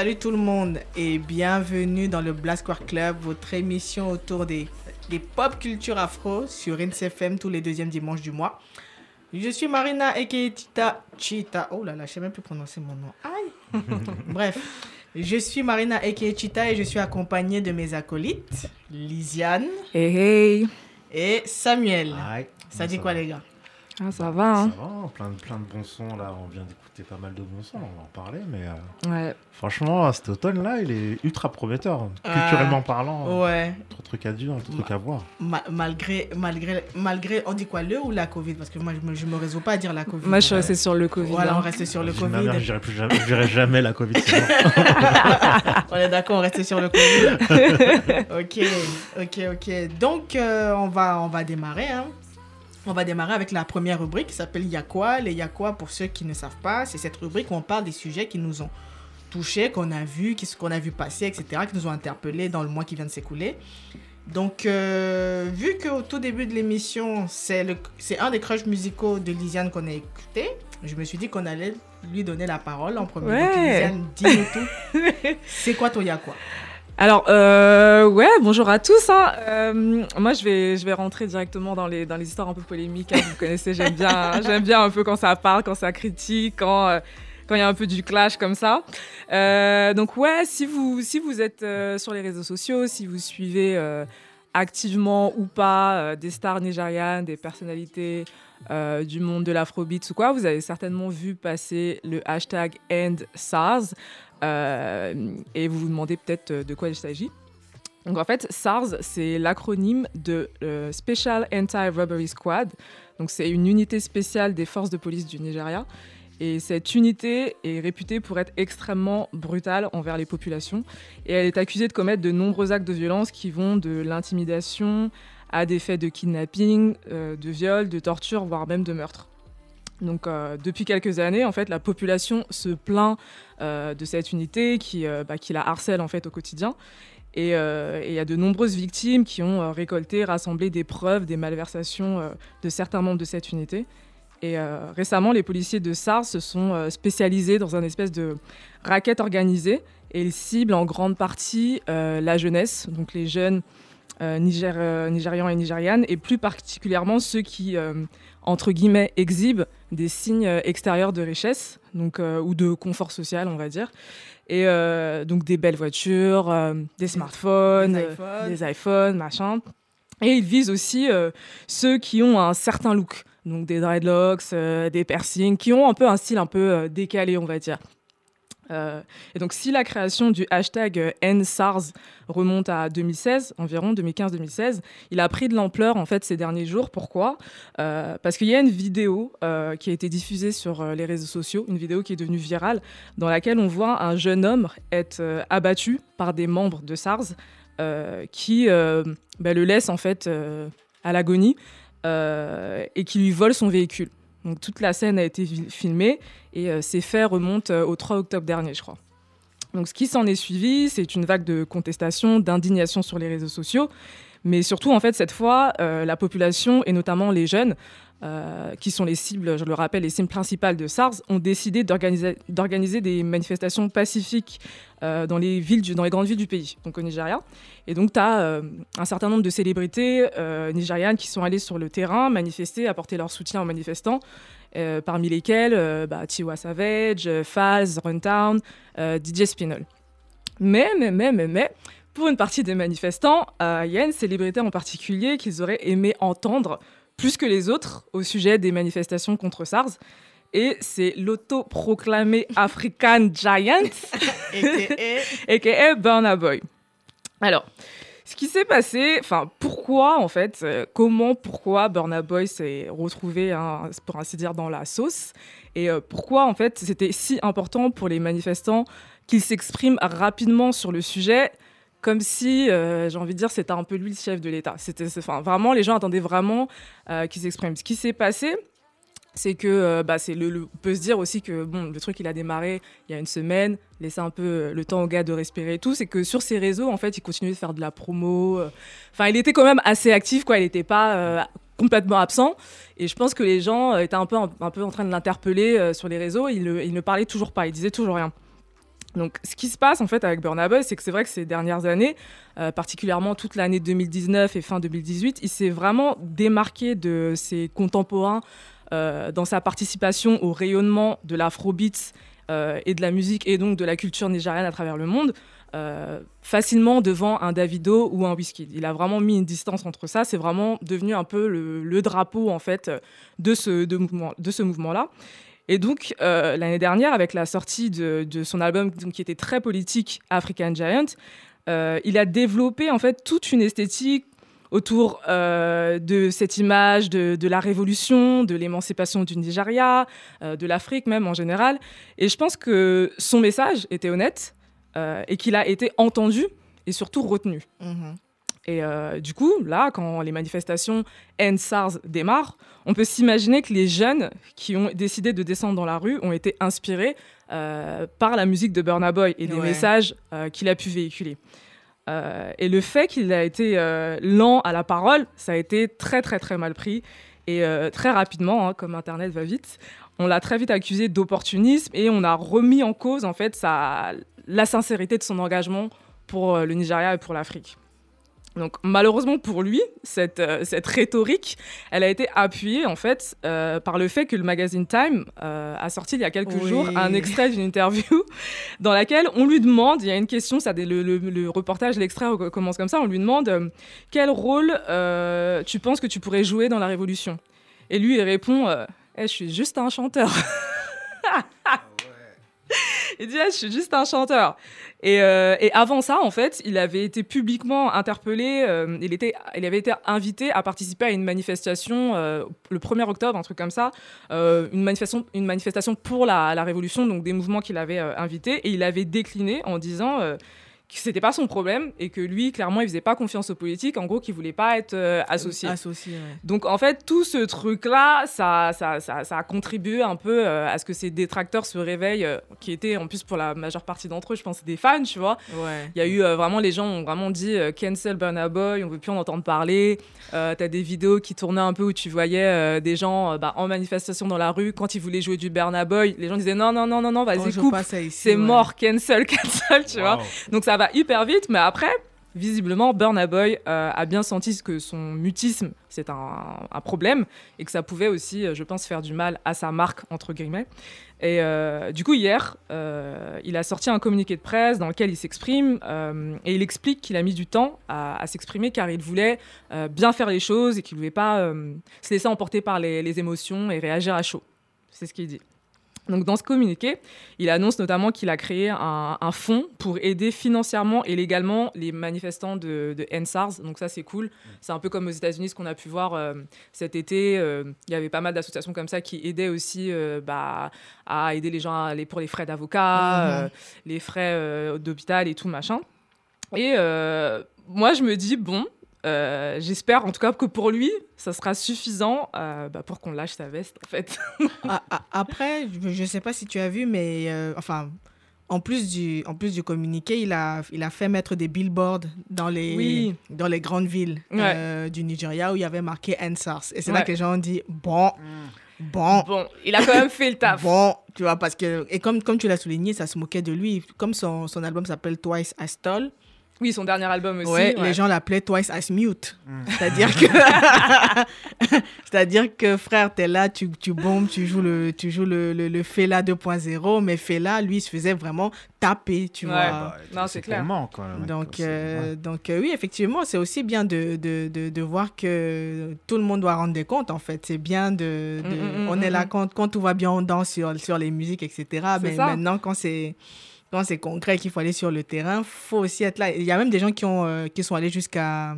Salut tout le monde et bienvenue dans le Blast Square Club, votre émission autour des, des pop culture afro sur NCFM tous les deuxièmes dimanches du mois. Je suis Marina aka Tita Chita. Oh là là, je sais même plus prononcer mon nom. Aïe. Bref, je suis Marina aka Chita et je suis accompagnée de mes acolytes, Lisiane Hey hey, et Samuel. Aïe. Ça dit quoi les gars? Ah, ça va hein Ça va, plein de, plein de bons sons là. On vient d'écouter pas mal de bons sons, on va en parler. Mais euh, Ouais, franchement, cet automne là, il est ultra prometteur. Ah. Culturellement parlant, Ouais, trop de trucs à dire, trop de trucs à voir. ma- malgré, malgré, malgré, on dit quoi, le ou la Covid? Parce que moi, je me, je me résous pas à dire la Covid. moi je suis Ouais. restée sur le Covid. Voilà, hein. on reste sur le ma mère, Covid. je dirais plus jamais, je dirais jamais la Covid. On est d'accord, on reste sur le Covid. ok, ok, ok. Donc, euh, on, va, on va démarrer. hein. On va démarrer avec la première rubrique qui s'appelle Y'a quoi? Les Y'a quoi, pour ceux qui ne savent pas, c'est cette rubrique où on parle des sujets qui nous ont touchés, qu'on a vus, qu'on a vu passer, etc., qui nous ont interpellés dans le mois qui vient de s'écouler. Donc, euh, vu qu'au tout début de l'émission, c'est le- c'est un des crushs musicaux de Lisiane qu'on a écouté, je me suis dit qu'on allait lui donner la parole en premier. Donc, Ouais. Lisiane, dis-nous tout. c'est quoi ton Y'a quoi? Alors, euh, ouais, bonjour à tous. hein. Euh, moi, je vais, je vais rentrer directement dans les, dans les histoires un peu polémiques. hein. Vous connaissez, j'aime bien, j'aime bien un peu quand ça parle, quand ça critique, quand euh, quand il y a un peu du clash comme ça. Donc, ouais, si vous, si vous êtes sur les réseaux sociaux, si vous suivez activement ou pas des stars nigérianes, des personnalités euh, du monde de l'afrobeat ou quoi, vous avez certainement vu passer le hashtag EndSARS. Euh, et vous vous demandez peut-être euh, de quoi il s'agit. Donc en fait, SARS, c'est l'acronyme de euh, Special Anti-Robbery Squad. Donc c'est une unité spéciale des forces de police du Nigeria. Et cette unité est réputée pour être extrêmement brutale envers les populations. Et elle est accusée de commettre de nombreux actes de violence qui vont de l'intimidation à des faits de kidnapping, de viol, de torture, voire même de meurtre. Donc euh, depuis quelques années, en fait, la population se plaint euh, de cette unité qui, euh, bah, qui la harcèle en fait au quotidien. Et il y a de nombreuses victimes qui ont récolté, rassemblé des preuves des malversations de certains membres de cette unité. Et récemment, les policiers de SARS se sont spécialisés dans un espèce de raquette organisée et ils ciblent en grande partie la jeunesse, donc les jeunes Niger- euh, Nigérians et Nigérianes, et plus particulièrement ceux qui, euh, entre guillemets, exhibent des signes euh, extérieurs de richesse, donc euh, ou de confort social, on va dire, et euh, donc des belles voitures, euh, des smartphones, Des euh, iPhones. des iPhones, machin. Et ils visent aussi euh, ceux qui ont un certain look, donc des dreadlocks, euh, des piercings, qui ont un peu un style un peu euh, décalé, on va dire. Euh, et donc, si la création du hashtag euh, NSARS remonte à 2016, environ 2015-2016, il a pris de l'ampleur en fait ces derniers jours. Pourquoi? Euh, Parce qu'il y a une vidéo qui a été diffusée sur les réseaux sociaux, une vidéo qui est devenue virale, dans laquelle on voit un jeune homme être abattu par des membres de SARS qui bah, le laissent en fait à l'agonie et qui lui volent son véhicule. Donc toute la scène a été filmée et euh, ces faits remontent euh, au 3 octobre dernier, je crois. Donc ce qui s'en est suivi, c'est une vague de contestation, d'indignation sur les réseaux sociaux, mais surtout en fait cette fois, euh, la population et notamment les jeunes, euh, qui sont les cibles, je le rappelle, les cibles principales de SARS, ont décidé d'organiser des manifestations pacifiques euh, dans, les grandes villes du pays, donc au Nigeria. Et donc, tu as un certain nombre de célébrités nigérianes qui sont allées sur le terrain manifester, apporter leur soutien aux manifestants, parmi lesquels bah, Tiwa Savage, Faz, Runtown, DJ Spinall. Mais, mais, mais, mais, mais, pour une partie des manifestants, euh, il y a une célébrité en particulier qu'ils auraient aimé entendre plus que les autres au sujet des manifestations contre SARS. Et c'est l'autoproclamé African Giant, AKA, aka Burna Boy. Alors, ce qui s'est passé, enfin, pourquoi en fait, euh, comment, pourquoi Burna Boy s'est retrouvé, hein, pour ainsi dire, dans la sauce, et euh, pourquoi en fait c'était si important pour les manifestants qu'ils s'expriment rapidement sur le sujet, comme si, euh, j'ai envie de dire, c'était un peu lui le chef de l'État. C'était, vraiment, les gens attendaient vraiment euh, qu'il s'exprime. Ce qui s'est passé, c'est que, euh, bah, le, on peut se dire aussi que bon, le truc il a démarré il y a une semaine, laisser un peu le temps au gars de respirer et tout, c'est que sur ses réseaux, en fait, il continuait de faire de la promo. Enfin, il était quand même assez actif, quoi. Il n'était pas complètement absent. Et je pense que les gens étaient un peu, un peu en train de l'interpeller sur les réseaux. Il, il ne parlait toujours pas, il disait toujours rien. Donc, ce qui se passe en fait avec Burna Boy, c'est que c'est vrai que ces dernières années, euh, particulièrement toute l'année 2019 et fin 2018, il s'est vraiment démarqué de ses contemporains euh, dans sa participation au rayonnement de l'afrobeat euh, et de la musique et donc de la culture nigériane à travers le monde, facilement devant un Davido ou un Wizkid. Il a vraiment mis une distance entre ça. C'est vraiment devenu un peu le, drapeau en fait de ce mouvement-là. Et donc, euh, l'année dernière, avec la sortie de, son album qui était très politique, African Giant, euh, il a développé en fait toute une esthétique autour euh, de cette image de, la révolution, de l'émancipation du Nigeria, de l'Afrique même en général. Et je pense que son message était honnête et qu'il a été entendu et surtout retenu. Mhm. Et euh, du coup, là, quand les manifestations End-SARS démarrent, on peut s'imaginer que les jeunes qui ont décidé de descendre dans la rue ont été inspirés euh, par la musique de Burna Boy et des Ouais. messages euh, qu'il a pu véhiculer. Et le fait qu'il a été lent à la parole, ça a été très très très mal pris. Et très rapidement, hein, comme Internet va vite, on l'a très vite accusé d'opportunisme et on a remis en cause en fait sa, la sincérité de son engagement pour le Nigeria et pour l'Afrique. Donc malheureusement pour lui, cette, euh, cette rhétorique, elle a été appuyée en fait euh, par le fait que le magazine Time euh, a sorti il y a quelques Oui. jours un extrait d'une interview dans laquelle on lui demande, il y a une question, ça, le, le- le reportage, l'extrait commence comme ça, on lui demande quel rôle tu penses que tu pourrais jouer dans la révolution? Et lui il répond, Eh, je suis juste un chanteur. Il dit, Ah, je suis juste un chanteur. Et, euh, et avant ça, en fait, il avait été publiquement interpellé, euh, il, était, il avait été invité à participer à une manifestation euh, le 1er octobre, un truc comme ça, une, manifestation, une manifestation pour la, révolution, donc des mouvements qu'il avait invités, et il avait décliné en disant que c'était pas son problème et que lui, clairement, il faisait pas confiance aux politiques, en gros, qu'il voulait pas être euh, associé. Associé, ouais. Donc en fait, tout ce truc-là, ça, ça, ça, ça a contribué un peu euh, à ce que ces détracteurs se réveillent, euh, qui étaient en plus pour la majeure partie d'entre eux, je pense, des fans, tu vois. Ouais. Il y a eu euh, vraiment, les gens ont vraiment dit euh, cancel Burna Boy, on veut plus en entendre parler. Euh, T'as des vidéos qui tournaient un peu où tu voyais euh, des gens euh, bah, en manifestation dans la rue quand ils voulaient jouer du Burna Boy. Les gens disaient non, non, non, non, non, On vas-y, joue coupe, c'est ouais. mort, cancel, cancel, tu vois. Donc ça hyper vite, mais après, visiblement, Burna Boy euh, a bien senti que son mutisme, c'est un, problème, et que ça pouvait aussi, euh, je pense, faire du mal à sa marque, entre guillemets. Et euh, du coup, hier, il a sorti un communiqué de presse dans lequel il s'exprime, et il explique qu'il a mis du temps à, s'exprimer car il voulait bien faire les choses et qu'il ne voulait pas se laisser emporter par les émotions et réagir à chaud. C'est ce qu'il dit. Donc dans ce communiqué, il annonce notamment qu'il a créé un, un fonds pour aider financièrement et légalement les manifestants de, de NSARS. Donc ça c'est cool. C'est un peu comme aux États-Unis ce qu'on a pu voir euh, cet été. euh, il y avait pas mal d'associations comme ça qui aidaient aussi euh, bah, à aider les gens à aller pour les frais d'avocat, euh, les frais d'hôpital et tout machin. Et moi je me dis bon. Euh, J'espère en tout cas que pour lui, ça sera suffisant euh, bah, pour qu'on lâche sa veste en fait. Ah, ah, après, je ne sais pas si tu as vu, mais euh, enfin, en plus du, en plus du communiqué, il a, il a fait mettre des billboards dans les, Oui. dans les grandes villes Ouais. du Nigeria où il y avait marqué NSARS. Et c'est là que les gens ont dit bon, bon. Bon, il a quand même fait le taf. Bon, tu vois, parce que, et comme, comme tu l'as souligné, ça se moquait de lui. Comme son, son album s'appelle Twice as Tall, Oui, son dernier album aussi. ouais, ouais. les gens l'appelaient Twice as Mute. C'est-à-dire que, c'est-à-dire que frère, t'es là, tu, tu bombes, tu joues le, tu joues le, le, le Fela 2.0, mais Fela, lui, il se faisait vraiment taper, tu Ouais. vois. Bah, Non, c'est clair. Donc, euh, ouais. donc euh, oui, effectivement, c'est aussi bien de, de, de, de voir que tout le monde doit rendre des comptes, en fait. C'est bien de... de- Mm, mm, on mm, est là mm. quand, quand tout va bien, on danse sur, sur les musiques, etc. Mais ça. maintenant, quand c'est... Quand c'est concret qu'il faut aller sur le terrain, faut aussi être là. Il y a même des gens qui, ont, euh, qui sont allés jusqu'à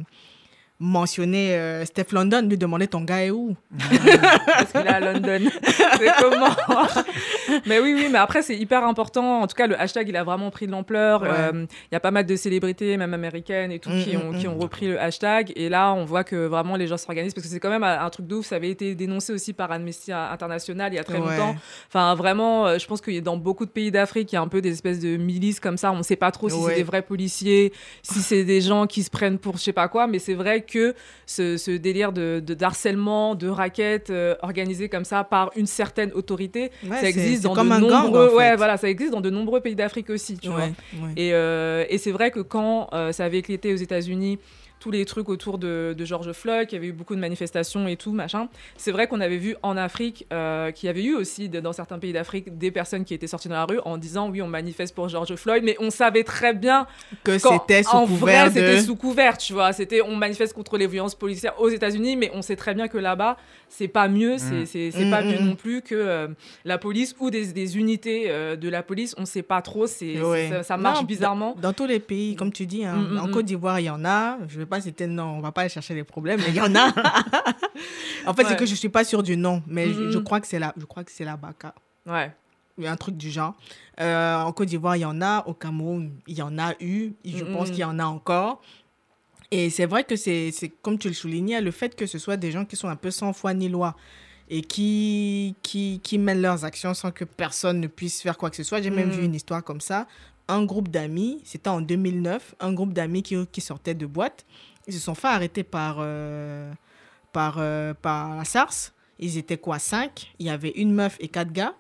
mentionner euh, Steph London, lui demander ton gars est où Parce qu'il est à London. c'est comment? Mais oui, oui, mais après, c'est hyper important. En tout cas, le hashtag, il a vraiment pris de l'ampleur. Ouais. Euh, Il y a pas mal de célébrités, même américaines et tout, Mm, qui, ont, mm, qui mm. ont repris le hashtag. Et là, on voit que vraiment les gens s'organisent parce que c'est quand même un truc de ouf. Ça avait été dénoncé aussi par Amnesty International il y a très Ouais. longtemps. Enfin, vraiment, euh, je pense qu'il y a dans beaucoup de pays d'Afrique, il y a un peu des espèces de milices comme ça. On ne sait pas trop si Ouais. c'est des vrais policiers, si c'est des gens qui se prennent pour je sais pas quoi. Mais c'est vrai que ce, ce délire de, de d'harcèlement, de raquettes euh, organisé comme ça par une certaine autorité, Ouais, ça existe dans de gang, nombreux, en fait. ouais, voilà, ça existe dans de nombreux pays d'Afrique aussi, tu vois. Ouais. Et, euh, et c'est vrai que quand euh, ça avait éclaté aux États-Unis, tous les trucs autour de, de George Floyd, qu'il y avait eu beaucoup de manifestations et tout, machin, c'est vrai qu'on avait vu en Afrique euh, qu'il y avait eu aussi dans certains pays d'Afrique des personnes qui étaient sorties dans la rue en disant oui, on manifeste pour George Floyd, mais on savait très bien Que c'était sous en couvert vrai, c'était sous couvert, tu vois. C'était on manifeste contre les violences policières aux États-Unis, mais on sait très bien que là-bas, c'est pas mieux, c'est c'est c'est Mm, pas mm, mieux mm. non plus que euh, la police ou des, des unités euh, de la police. On sait pas trop, c'est Ouais. ça, ça marche Non, bizarrement. Dans, dans tous les pays, comme tu dis, hein, en. Côte d'Ivoire, il y en a. Je vais pas le nom, on va pas aller chercher les problèmes, mais il y en a. en fait, Ouais. c'est que je suis pas sûre du nom, mais je, Mm, je mm. crois que c'est la, je crois que c'est la Baka. Ouais. Il y a un truc du genre. Euh, en Côte d'Ivoire, il y en a. Au Cameroun, il y en a eu. Je Mm, pense qu'il y en a encore. Et c'est vrai que c'est, c'est comme tu le soulignais, le fait que ce soit des gens qui sont un peu sans foi ni loi et qui, qui, qui mènent leurs actions sans que personne ne puisse faire quoi que ce soit. J'ai même Mm. vu une histoire comme ça. Un groupe d'amis, c'était en 2009, un groupe d'amis qui, qui sortait de boîte, ils se sont fait arrêter par, euh, par, euh, par la SARS. Ils étaient quoi, cinq? Il y avait une meuf et quatre gars.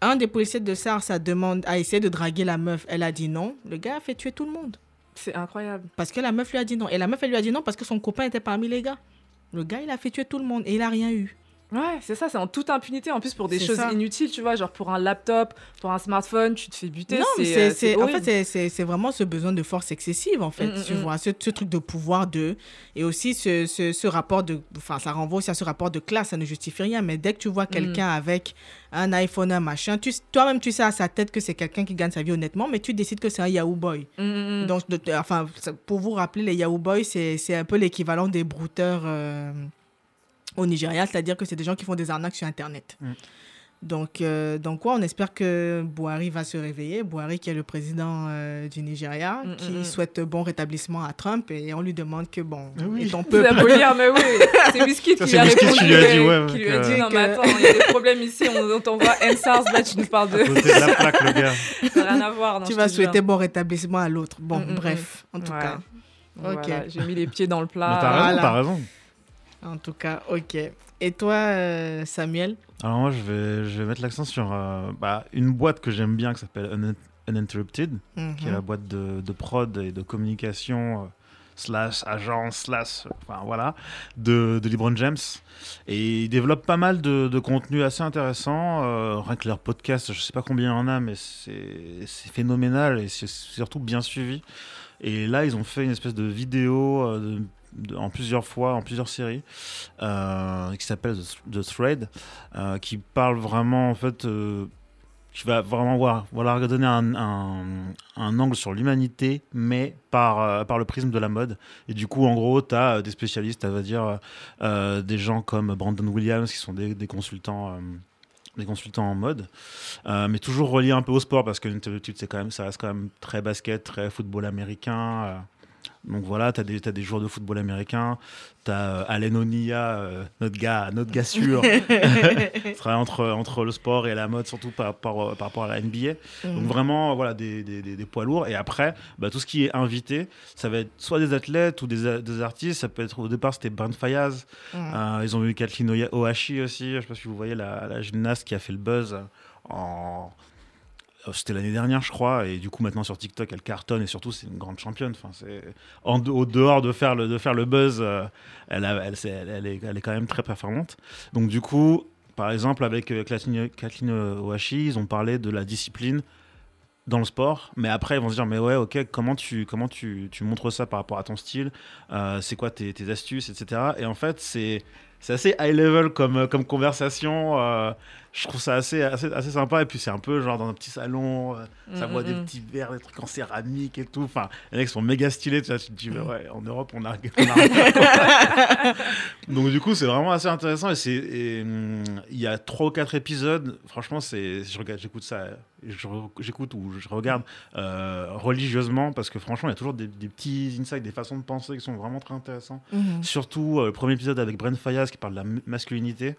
Un des policiers de SARS a, demandé, a essayé de draguer la meuf. Elle a dit non. Le gars a fait tuer tout le monde. C'est incroyable. Parce que la meuf lui a dit non. Et la meuf, elle lui a dit non parce que son copain était parmi les gars. Le gars, il a fait tuer tout le monde et il a rien eu. Ouais, c'est ça, c'est en toute impunité. En plus, pour des choses ça. inutiles, tu vois, genre pour un laptop, pour un smartphone, tu te fais buter. Non, mais c'est, euh, en fait, c'est, vraiment ce besoin de force excessive, en fait, Mm, mm, tu mm. vois, ce, ce truc de pouvoir de... Et aussi ce, ce, ce rapport de... Enfin, ça renvoie aussi à ce rapport de classe, ça ne justifie rien, mais dès que tu vois quelqu'un avec un iPhone, un machin, tu, toi-même, tu sais à sa tête que c'est quelqu'un qui gagne sa vie honnêtement, mais tu décides que c'est un Yahoo Boy. Donc, de- enfin, pour vous rappeler, les Yahoo Boys, c'est, c'est un peu l'équivalent des brouteurs euh, au Nigeria, c'est-à-dire que c'est des gens qui font des arnaques sur Internet. Mm. Donc, euh, donc ouais, on espère que Buhari va se réveiller. Buhari, qui est le président euh, du Nigeria, Mm, qui mm, mm. souhaite bon rétablissement à Trump et on lui demande que, bon, oui. et ton C'est peuple. lire, mais oui, c'est Ça, qui lui a répondu. qui lui a dit, ouais, qui lui a dit, euh, non, mais attends, il y a des problèmes ici, on, on t'envoie NSARS, là, tu nous parles de. De la plaque, le gars. Ça n'a rien à voir. non, tu vas souhaiter bon rétablissement à l'autre. Bon, Mm, bref, en tout Ouais. cas. Voilà, J'ai mis les pieds dans le plat. t'as raison, voilà. t'as raison. En tout cas, ok. Et toi, euh, Samuel Alors moi, je vais, je vais mettre l'accent sur euh, bah, une boîte que j'aime bien qui s'appelle Un- Uninterrupted, qui est la Mhm. boîte de, de prod et de communication euh, slash agence slash enfin voilà de, de LeBron James et ils développent pas mal de, de contenu assez intéressant euh, rien que leur podcast je sais pas combien il y en a mais c'est phénoménal et c'est surtout bien suivi et là ils ont fait une espèce de vidéo euh, de- en plusieurs fois, en plusieurs séries, euh, qui s'appelle The, Thread, euh, qui parle vraiment en fait euh, qui va vraiment voir, voilà, donner un, angle sur l'humanité, mais par, le prisme de la mode. Et du coup, en gros, tu as des spécialistes, va dire des gens comme Brandon Williams, qui sont des, consultants. des consultants en mode, mais toujours reliés un peu au sport parce que l'Interrupted, c'est quand même, ça reste quand même très basket, très football américain. Euh. donc voilà, tu as, des- t'as des joueurs de football américain, tu as Allen Onia, euh, notre gars, notre gars sûr, entre, entre le sport et la mode, surtout par, par, par rapport à la NBA. Donc vraiment, voilà, des, des, des- poids lourds. Et après, bah, tout ce qui est invité, ça va être soit des athlètes ou des, des artistes. Ça peut être, au départ, c'était Brent Fayaz. Euh, ils ont eu Kathleen Ohashi aussi. Je sais pas si vous voyez la, la gymnaste qui a fait le buzz en... euh, C'était l'année dernière, je crois, et du coup maintenant sur TikTok, elle cartonne et surtout c'est une grande championne. Enfin, c'est en au dehors de faire le buzz, euh, elle, est, quand même très performante. Donc du coup, par exemple avec euh, Kathleen, Kathleen Ohashi, ils ont parlé de la discipline dans le sport, mais après ils vont se dire mais ouais ok comment tu comment tu, montres ça par rapport à ton style, Euh, c'est quoi tes, astuces etc. Et en fait c'est assez high level euh, comme conversation. Je trouve ça assez, assez, assez sympa. Et puis c'est un peu genre dans un petit salon, euh, ça Mm, voit mm, des mm. petits verres, des trucs en céramique et tout. Enfin, les mecs sont méga stylés. Tu, vois, tu te dis, bah ouais, en Europe, on a. on a- Donc du coup, c'est vraiment assez intéressant. Et hum, il y a trois ou quatre épisodes. Franchement, j'écoute ça, j'écoute ou je regarde euh, religieusement parce que franchement, il y a toujours des, des petits insights, des façons de penser qui sont vraiment très intéressants. Mhm. Surtout euh, le premier épisode avec Brent Fayaz qui parle de la masculinité.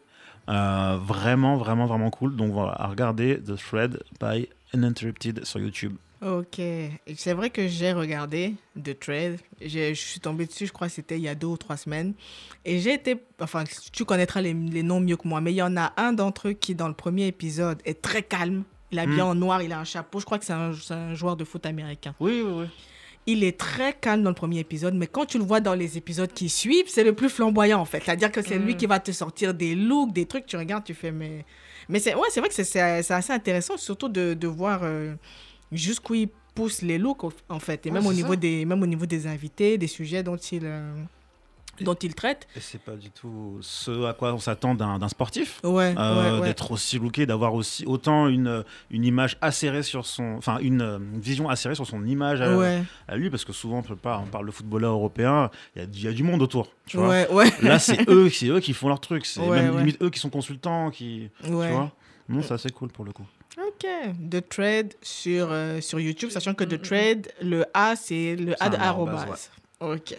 Euh, vraiment, vraiment, vraiment cool. Donc voilà, à regarder The Thread by Uninterrupted sur YouTube. Ok. C'est vrai que j'ai regardé The. J'ai- Je suis tombée dessus, je crois que c'était il y a deux ou trois semaines. Et j'ai été. Enfin, tu connaîtras les, les noms mieux que moi, mais il y en a un d'entre eux qui, dans le premier épisode, est très calme. Il est bien Mm. en noir, il a un chapeau. Je crois que c'est un, c'est un joueur de foot américain. Oui, oui, oui. Il est très calme dans le premier épisode, mais quand tu le vois dans les épisodes qui suivent, c'est le plus flamboyant en fait. C'est-à-dire que c'est lui Mm. qui va te sortir des looks, des trucs, tu regardes, tu fais mais. Mais c'est ouais, vrai que c'est- assez intéressant, surtout de, de voir euh, jusqu'où il pousse les looks en fait, et Ouais, même, au niveau ça. des, même au niveau des invités, des sujets dont il, euh, dont il traite. Et c'est pas du tout ce à quoi on s'attend d'un sportif. Ouais, Euh, ouais, ouais. d'être aussi looké, d'avoir aussi autant une, une image acérée sur son, enfin une, une vision acérée sur son image à, lui, parce que souvent on, peut pas, on parle de footballeur européen, il y a, il y a du monde autour, tu vois. ouais, ouais, Là c'est eux, c'est eux qui font leur truc, c'est même limite eux qui sont consultants, qui, ouais. tu vois. Non, c'est assez cool pour le coup. Ok, The Trade sur, euh, sur YouTube, sachant que The Trade, le A, c'est le A de arrobase. Ok.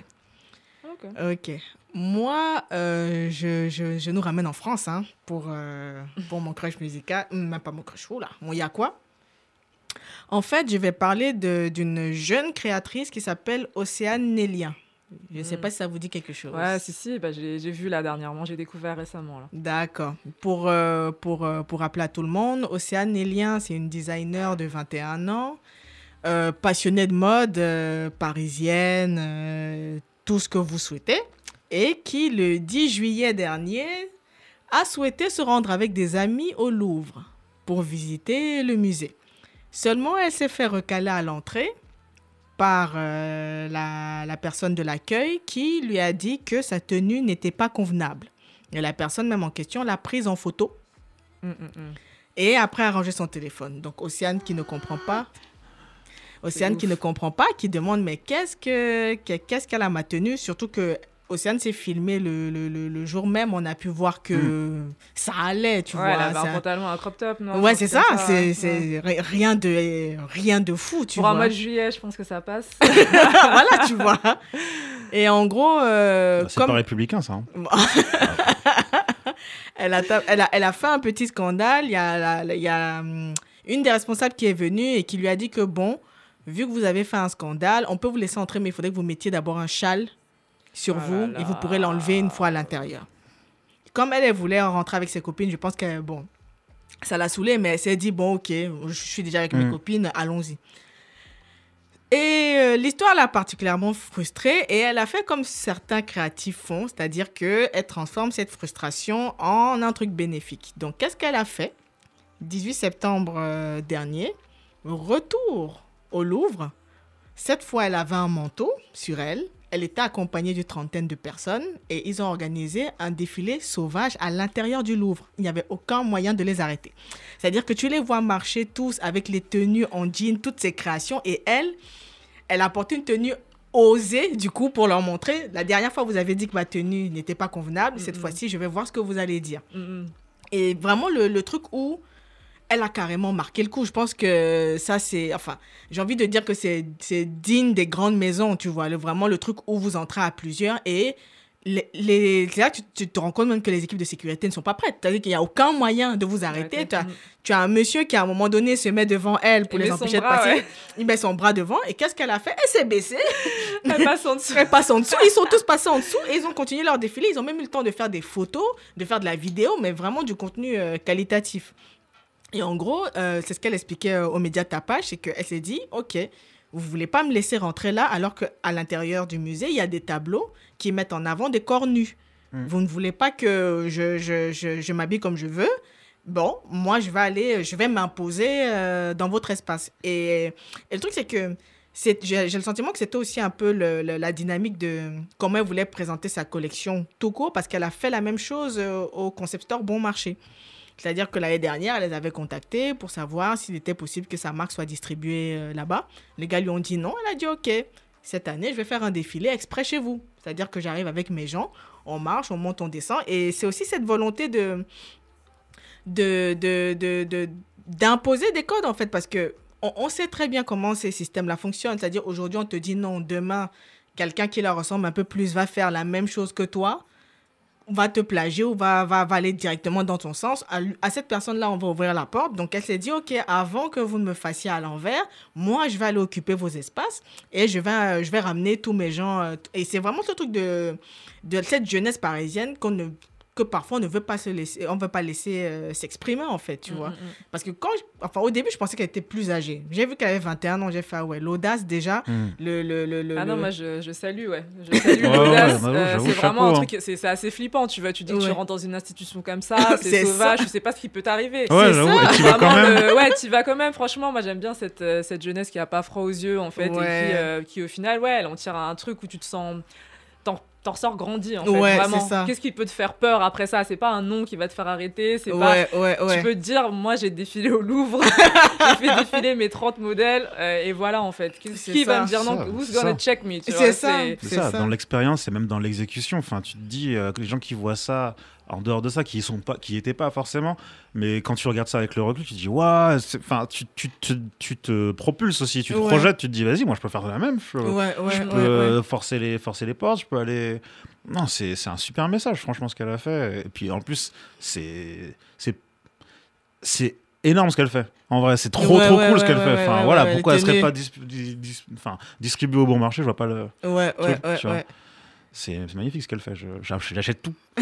Ok. Moi, euh, je, je, je nous ramène en France hein, pour, euh, pour mon crush musical. Hum, Même pas mon crush, là. Mon y a quoi En fait, je vais parler d'une jeune créatrice qui s'appelle Océane Nélien. Je ne sais Mm. pas si ça vous dit quelque chose. Ouais, si, si, bah, j'ai vu là dernièrement, j'ai découvert récemment. D'accord. Pour, euh, pour, pour rappeler à tout le monde, Océane Nélien, c'est une designer de 21 ans, euh, passionnée de mode, euh, parisienne, tout ce que vous souhaitez, et qui, le 10 juillet dernier, a souhaité se rendre avec des amis au Louvre pour visiter le musée. Seulement, elle s'est fait recaler à l'entrée par euh, la, la personne de l'accueil qui lui a dit que sa tenue n'était pas convenable. Et la personne même en question l'a prise en photo Hum, hum, hum. et après a rangé son téléphone. Donc Océane qui ne comprend pas. Océane qui ne comprend pas, qui demande mais qu'est-ce que que- qu'est-ce qu'elle a ma tenue Surtout que Océane s'est filmé le, le, le- le jour même, on a pu voir que ça allait, tu ouais, vois. elle avait un pantalon, un crop top, non Ouais, un c'est ça, c'est ouais. rien de rien de fou, tu Pour un vois. mois de juillet, je pense que ça passe. voilà, tu vois. Et en gros, euh, Bah, c'est comme pas républicain ça. hein. elle a, ta- elle, a, elle a fait un petit scandale. Il y a, la- il y a hum, une des responsables qui est venue et qui lui a dit que, bon, vu que vous avez fait un scandale, on peut vous laisser entrer, mais il faudrait que vous mettiez d'abord un châle sur Oh vous là et vous pourrez l'enlever une fois à l'intérieur. Comme elle, elle voulait rentrer avec ses copines, je pense que, bon, ça l'a saoulée, mais elle s'est dit, bon, ok, je suis déjà avec mes Mm. copines, allons-y. Et euh, l'histoire l'a particulièrement frustrée et elle a fait comme certains créatifs font, c'est-à-dire qu'elle transforme cette frustration en un truc bénéfique. Donc, qu'est-ce qu'elle a fait? 18 septembre euh, dernier, retour au Louvre. Cette fois, elle avait un manteau sur elle. Elle était accompagnée d'une trentaine de personnes et ils ont organisé un défilé sauvage à l'intérieur du Louvre. Il n'y avait aucun moyen de les arrêter. C'est-à-dire que tu les vois marcher tous avec les tenues en jean, toutes ces créations et elle, elle a porté une tenue osée du coup pour leur montrer. La dernière fois, vous avez dit que ma tenue n'était pas convenable. Cette fois-ci, je vais voir ce que vous allez dire. Et vraiment, le, le truc où elle a carrément marqué le coup. Je pense que ça, c'est. Enfin, j'ai envie de dire que c'est digne des grandes maisons, tu vois. Le, vraiment, le truc où vous entrez à plusieurs et. Les, là tu, tu te rends compte même que les équipes de sécurité ne sont pas prêtes. C'est-à-dire qu'il n'y a aucun moyen de vous arrêter. Tu as, tu as un monsieur qui, à un moment donné, se met devant elle pour Il les empêcher de bras, passer. ouais. Il met son bras devant. Et qu'est-ce qu'elle a fait? Elle s'est baissée. Elle passe en dessous. Elle passe en dessous. Ils sont tous passés en dessous et ils ont continué leur défilé. Ils ont même eu le temps de faire des photos, de faire de la vidéo, mais vraiment du contenu euh, qualitatif. Et en gros, euh, c'est ce qu'elle expliquait euh, aux médias tapage, c'est qu'elle s'est dit, OK, vous voulez pas me laisser rentrer là alors qu'à l'intérieur du musée, il y a des tableaux qui mettent en avant des corps nus. Mm. Vous ne voulez pas que je, je, je, je m'habille comme je veux Bon, moi, je vais aller, je vais m'imposer euh, dans votre espace. Et, et le truc, c'est que j'ai le sentiment que c'était aussi un peu le- le- la dynamique de comment elle voulait présenter sa collection tout court, parce qu'elle a fait la même chose au concept store Bon Marché. C'est-à-dire que l'année dernière, elle les avait contactés pour savoir s'il était possible que sa marque soit distribuée euh, là-bas. Les gars lui ont dit non. Elle a dit OK. Cette année, je vais faire un défilé exprès chez vous. C'est-à-dire que j'arrive avec mes gens, on marche, on monte, on descend. Et c'est aussi cette volonté de de, de, d'imposer des codes, en fait, parce que on, on sait très bien comment ces systèmes-là fonctionnent. C'est-à-dire, aujourd'hui, on te dit non, demain, quelqu'un qui leur ressemble un peu plus va faire la même chose que toi. Va te plagier ou va, va, aller directement dans ton sens. À, cette personne-là, on va ouvrir la porte. Donc, elle s'est dit, OK, avant que vous me fassiez à l'envers, moi, je vais aller occuper vos espaces et je vais, euh, je vais ramener tous mes gens. euh, et c'est vraiment ce truc de, de cette jeunesse parisienne qu'on ne que parfois on ne veut pas se laisser on veut pas laisser euh, s'exprimer en fait tu Mm, vois parce que quand je- enfin au début je pensais qu'elle était plus âgée j'ai vu qu'elle avait 21 ans j'ai fait ah ouais l'audace déjà Mm. le, le, le, le- Ah non, le- moi je, je salue, ouais. Je salue Ouais, l'audace. ouais, Euh, c'est vraiment un chapeau, hein. truc, c'est c'est assez flippant. Tu vois, tu dis que tu rentres dans une institution comme ça, c'est C'est sauvage, ça. tu sais pas ce qui peut t'arriver. Ouais, C'est j'avoue, ça. et tu vas quand même. Ouais, tu vas quand même. Franchement, moi j'aime bien cette, euh, cette jeunesse qui a pas froid aux yeux en fait et qui, euh, qui au final, ouais, elle en tire un truc où tu te sens. T'en ressors grandi en fait. Ouais, vraiment. Qu'est-ce qui peut te faire peur après ça? C'est pas un nom qui va te faire arrêter. C'est pas. ouais ouais ouais Tu peux te dire, moi j'ai défilé au Louvre, j'ai fait défiler mes 30 modèles, euh, et voilà en fait. Qui, va me dire non Ça, Who's c'est gonna ça. check me tu C'est vois, ça. C'est C'est ça, ça. dans l'expérience et même dans l'exécution. Enfin, tu te dis euh, que les gens qui voient ça en dehors de ça, qui sont pas, qui étaient pas forcément, mais quand tu regardes ça avec le recul, tu te dis waouh, enfin, tu, tu, te- tu te propulses aussi, tu te Ouais. projettes, tu te dis vas-y, moi je peux faire la même. Je, ouais ouais je peux ouais. forcer les forcer les portes, je peux aller. Non, c'est un super message, franchement, ce qu'elle a fait. Et puis en plus, c'est c'est c'est énorme ce qu'elle fait. En vrai, c'est trop Ouais, trop ouais, cool ce qu'elle fait. Enfin voilà, pourquoi elle serait pas dis- dis- dis- enfin, distribuée au bon marché Je vois pas le. ouais ouais truc, ouais. C'est magnifique ce qu'elle fait. J'achète tout.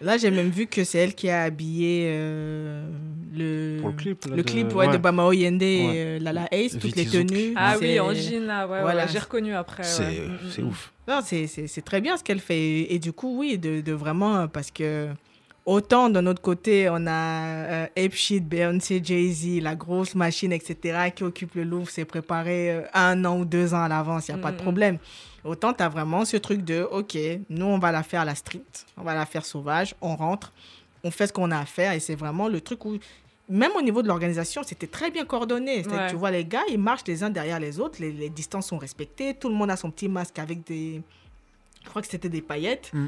Là, j'ai même vu que c'est elle qui a habillé euh, le, Pour le clip, là, le de- clip ouais, ouais. de Bamao Yende et euh, Lala Ace, toutes les tenues. Ah c'est- oui, en jean là, ouais, Voilà. j'ai reconnu après. C'est ouf. Non, c'est- c'est c'est très bien ce qu'elle fait. Et, et du coup, oui, de, de vraiment, parce que autant de notre côté, on a euh, Beyoncé, Jay-Z, la grosse machine, etc., qui occupe le Louvre, c'est préparé euh, un an ou deux ans à l'avance, il n'y a pas de problème. Autant tu as vraiment ce truc de, OK, nous, on va la faire à la street, on va la faire sauvage, on rentre, on fait ce qu'on a à faire, et c'est vraiment le truc où même au niveau de l'organisation, c'était très bien coordonné. Ouais. Tu vois, les gars, ils marchent les uns derrière les autres, les, les distances sont respectées, tout le monde a son petit masque avec des. Je crois que c'était des paillettes. Mm.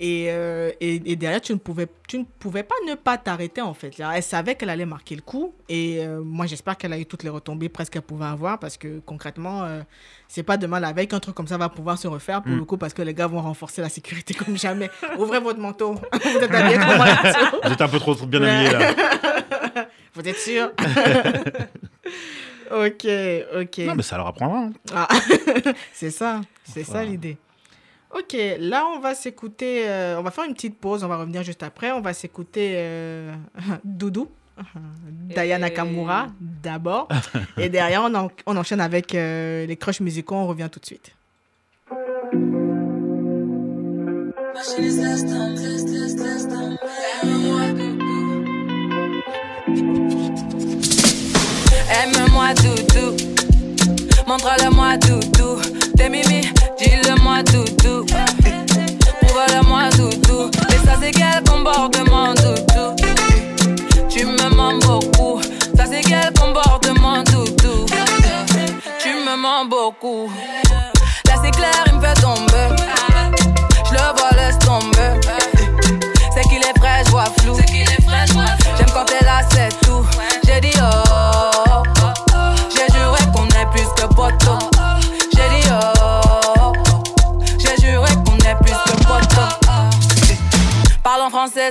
Et, euh, et, et derrière, tu ne, pouvais, tu ne pouvais pas ne pas t'arrêter, en fait. Là, elle savait qu'elle allait marquer le coup. Et euh, moi, j'espère qu'elle a eu toutes les retombées presque qu'elle pouvait avoir. Parce que concrètement, euh, c'est pas demain la veille qu'un truc comme ça va pouvoir se refaire pour Mm. le coup. Parce que les gars vont renforcer la sécurité comme jamais. Ouvrez votre manteau. Vous êtes habillés comment là-dessous Vous êtes un peu trop, bien habillé là. Vous êtes sûr Ok, ok. Non, mais ça leur apprendra. hein. Ah, c'est ça, c'est ça l'idée. Ok, là on va s'écouter, euh, on va faire une petite pause, on va revenir juste après, on va s'écouter euh, Doudou, Daya Et- Nakamura d'abord, et derrière on, en- on enchaîne avec euh, les crushs musicaux, on revient tout de suite. Aime-moi doudou. Montre-le-moi doudou. T'es mimi, dis-le-moi doudou. Prouve-le-moi doudou. Et ça c'est quel comportement doudou? Tu me mens beaucoup. Ça c'est quel comportement doudou? Tu me mens beaucoup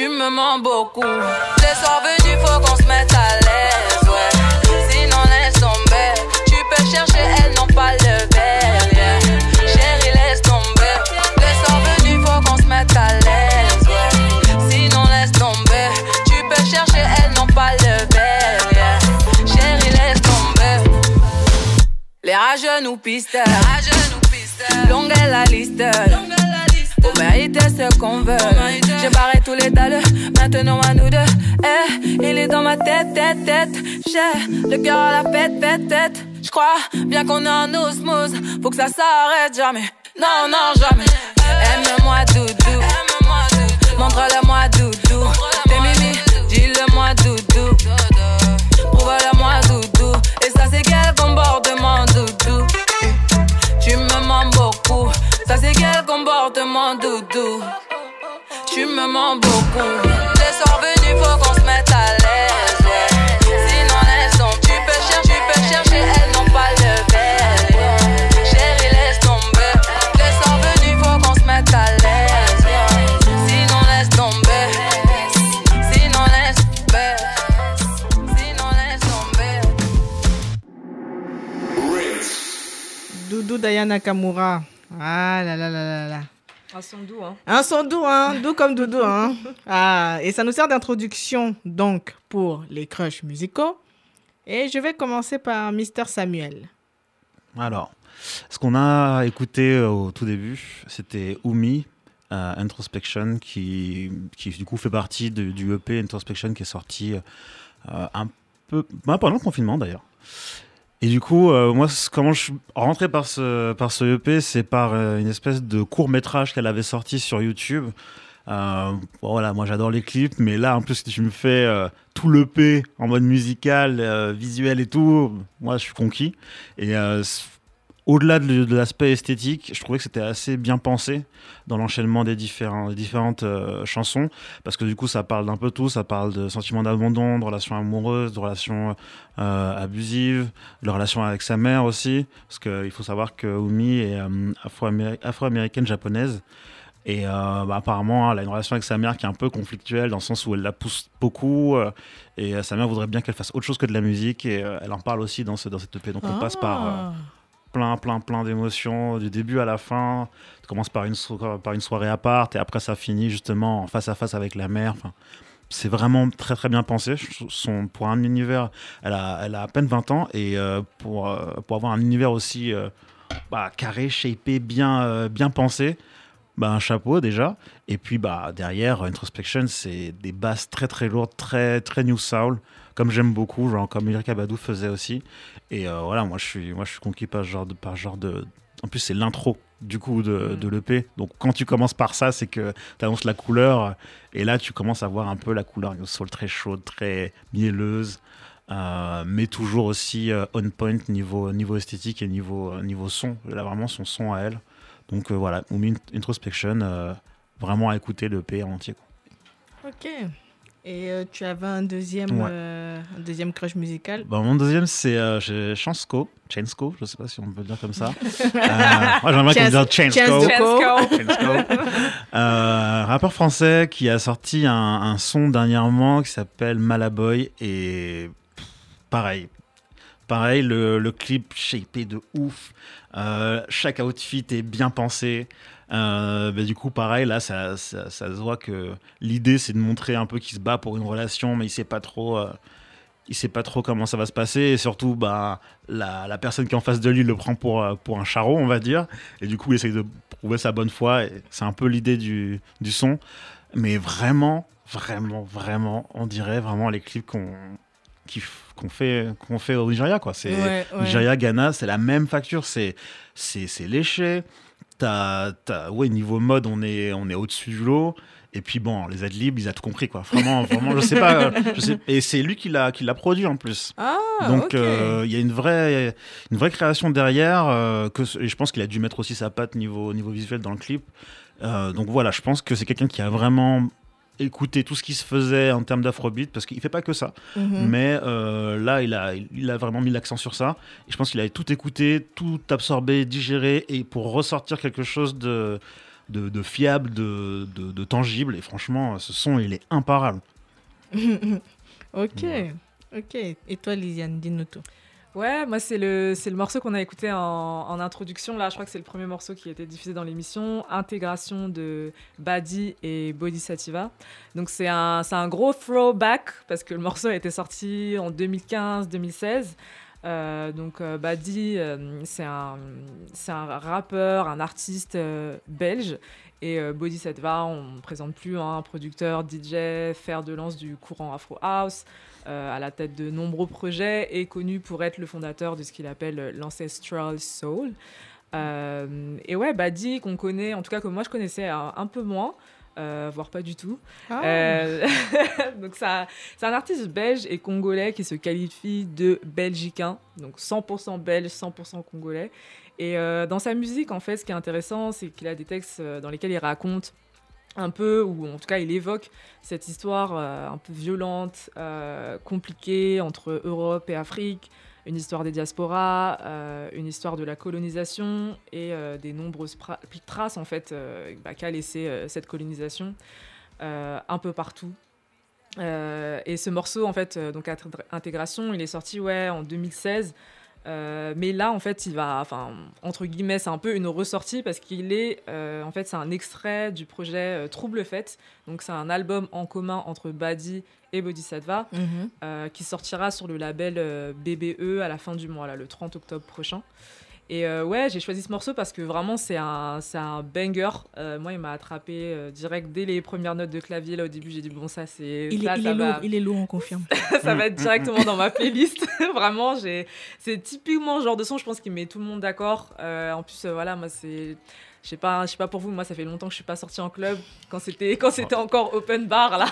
Tu me mens beaucoup. Les soirs venus faut qu'on se mette à l'aise ouais. Sinon laisse tomber. Tu peux chercher elles n'ont pas le verre yeah. Chérie laisse tomber. Les soirs venus faut qu'on se mette à l'aise ouais. Sinon laisse tomber. Tu peux chercher elles n'ont pas le verre yeah. Chérie laisse tomber. Les rageux nous pisteurs. Longue est la liste Pour mériter ce qu'on veut. J'ai barré tous les dalles Maintenant à nous deux. Eh, il est dans ma tête, tête, tête. J'ai le cœur à la fête, fête, tête Je crois bien qu'on est en osmose, faut que ça s'arrête jamais. Non, non, jamais. Aime-moi doudou, montre-le-moi doudou. Quel comportement doudou. Tu me mens beaucoup. Les soirs venus, faut qu'on se mette à l'aise. Sinon, elles sont. Tu peux chercher, tu peux chercher, elles n'ont pas le ouais. Chérie, laisse tomber. Les soirs venus, faut qu'on se mette à l'aise. Sinon, laisse tomber. Sinon, laisse tomber. Sinon, laisse tomber. Doudou Diana Nakamura. Ah là là là là là. Un son doux, hein. Un son doux, hein, doux comme doudou, hein. Ah, et ça nous sert d'introduction, donc, pour les crushs musicaux. Et je vais commencer par Mister Samuel. Alors, ce qu'on a écouté euh, au tout début, c'était Umi, euh, Introspection, qui, qui du coup fait partie de- du EP Introspection qui est sorti euh, un peu bah, pendant le confinement d'ailleurs. Et du coup, euh, moi, comment je suis rentré par ce, par ce EP, c'est par euh, une espèce de court métrage qu'elle avait sorti sur YouTube. Euh, voilà, moi j'adore les clips, mais là en plus tu me fais euh, tout l'EP en mode musical, euh, visuel et tout, moi je suis conquis. Et au-delà de, l'aspect esthétique, je trouvais que c'était assez bien pensé dans l'enchaînement des, différentes euh, chansons, parce que du coup ça parle d'un peu tout, ça parle de sentiments d'abandon, de relations amoureuses, de relations euh, abusives, de relations avec sa mère aussi, parce qu'il faut savoir que Umi est euh, afro-améri- afro-américaine japonaise. Et bah, apparemment, elle a une relation avec sa mère qui est un peu conflictuelle, dans le sens où elle la pousse beaucoup. et sa mère voudrait bien qu'elle fasse autre chose que de la musique. Et elle en parle aussi dans, ce, dans cette EP. Donc on passe par Ah. Plein, plein, plein d'émotions, du début à la fin. Ça commence par une, par une soirée à part, et après ça finit justement en face à face avec la. Enfin, c'est vraiment très, très bien pensé. Son, pour un univers, elle a, elle a à peine 20 ans, et euh, pour, euh, pour avoir un univers aussi euh, bah, carré, shapé, bien, bien pensé, bah, un chapeau déjà. Et puis bah, derrière, Introspection, c'est des basses très très lourdes, très, très new soul, comme j'aime beaucoup, genre comme Erika Badou faisait aussi. Et euh, voilà, moi je suis, moi, je suis conquis par ce genre de. Par genre de... En plus, c'est l'intro du coup de, de l'EP. Donc quand tu commences par ça, c'est que tu annonces la couleur. Et là, tu commences à voir un peu la couleur new soul très chaude, très mielleuse. euh, mais toujours aussi euh, on point niveau, niveau esthétique et niveau, niveau son. Elle a vraiment son son à elle. Donc euh, voilà, Umi Introspection, vraiment à écouter le P en entier. quoi. Ok. Et euh, tu avais un deuxième, Ouais. euh, un deuxième crush musical. Bah, mon deuxième, c'est euh, Chansco. Chansco, je sais pas si on peut le dire comme ça. Euh, moi, j'aimerais qu'on Chance- dise Chansco. Chansco. Euh, rappeur français qui a sorti un, un son dernièrement qui s'appelle Malaboy et pff, pareil. Pareil, le, le clip shapé de ouf. Euh, chaque outfit est bien pensé. Euh, bah, du coup, pareil, là, ça, ça, ça se voit que l'idée, c'est de montrer un peu qu'il se bat pour une relation, mais il sait pas trop. euh, il sait pas trop comment ça va se passer. Et surtout bah, la, la personne qui est en face de lui le prend pour, euh, pour un charron on va dire. Et du coup il essaye de prouver sa bonne foi. Et c'est un peu l'idée du, du son. Mais vraiment vraiment vraiment on dirait vraiment les clips qu'on qu'on fait qu'on fait au Nigeria quoi. C'est Ouais, ouais. Nigeria Ghana c'est la même facture. C'est c'est c'est léché t'as t'as- ouais niveau mode on est on est au-dessus du lot et puis bon les adlibs il a tout compris quoi vraiment vraiment je sais pas euh, je sais et c'est lui qui l'a qui l'a produit en plus Ah, donc euh, il y a une vraie, une vraie création derrière. euh, que, et je pense qu'il a dû mettre aussi sa patte niveau, niveau visuel dans le clip. Euh, donc voilà, je pense que c'est quelqu'un qui a vraiment écouté tout ce qui se faisait en termes d'afrobeat, parce qu'il fait pas que ça. Mhm. Mais euh, là, il a, il a vraiment mis l'accent sur ça. Et je pense qu'il a tout écouté, tout absorbé, digéré, et pour ressortir quelque chose de, de, de fiable, de, de, de tangible. Et franchement, ce son, il est imparable. Ok, ok. Et toi, Lisiane, dis-nous tout. Ouais, moi, c'est le, c'est le morceau qu'on a écouté en, introduction. Là, je crois que c'est le premier morceau qui a été diffusé dans l'émission. Intégration de Badi et Bodhisattva. Donc, c'est un, c'est un gros throwback parce que le morceau a été sorti en 2015-2016. Euh, donc, euh, Badi, euh, c'est un, c'est un rappeur, un artiste euh, belge. Et Bodhisattva, on ne présente plus hein, un producteur, DJ, fer de lance du courant Afro House, à la tête de nombreux projets et connu pour être le fondateur de ce qu'il appelle l'Ancestral Soul. Euh, et ouais, Badi, qu'on connaît, en tout cas que moi je connaissais un, un peu moins. euh, voire pas du tout. Ah. Euh, donc ça, c'est un artiste belge et congolais qui se qualifie de belgicain, donc 100% belge, 100% congolais. Et euh, dans sa musique, en fait, ce qui est intéressant, c'est qu'il a des textes euh, dans lesquels il raconte un peu, ou en tout cas il évoque cette histoire euh, un peu violente, euh, compliquée entre Europe et Afrique, une histoire des diasporas, euh, une histoire de la colonisation et des nombreuses traces en fait bah, qu'a laissé cette colonisation un peu partout. Et ce morceau en fait donc Intégr- intégration, il est sorti ouais en 2016. Euh, mais là, en fait, il va, enfin, entre guillemets, c'est un peu une ressortie parce qu'il est, euh, en fait, c'est un extrait du projet euh, Trouble Fête. Donc, c'est un album en commun entre Badi et Bodhisattva Mhm. euh, qui sortira sur le label BBE à la fin du mois, là, le 30 octobre prochain. Et euh, ouais, j'ai choisi ce morceau parce que vraiment, c'est un, c'est un banger. Euh, moi, il m'a attrapé euh, direct dès les premières notes de clavier. Là, au début, j'ai dit, bon, ça, c'est. Il, ça, est, il, est lourd, il est lourd, on confirme. ça Mm, va être directement dans ma playlist. Vraiment, j'ai, c'est typiquement le genre de son, je pense, qui met tout le monde d'accord. Euh, en plus, euh, voilà, moi, c'est, je sais pas, je sais pas pour vous, moi, ça fait longtemps que je suis pas sortie en club. Quand c'était, quand c'était encore open bar, là,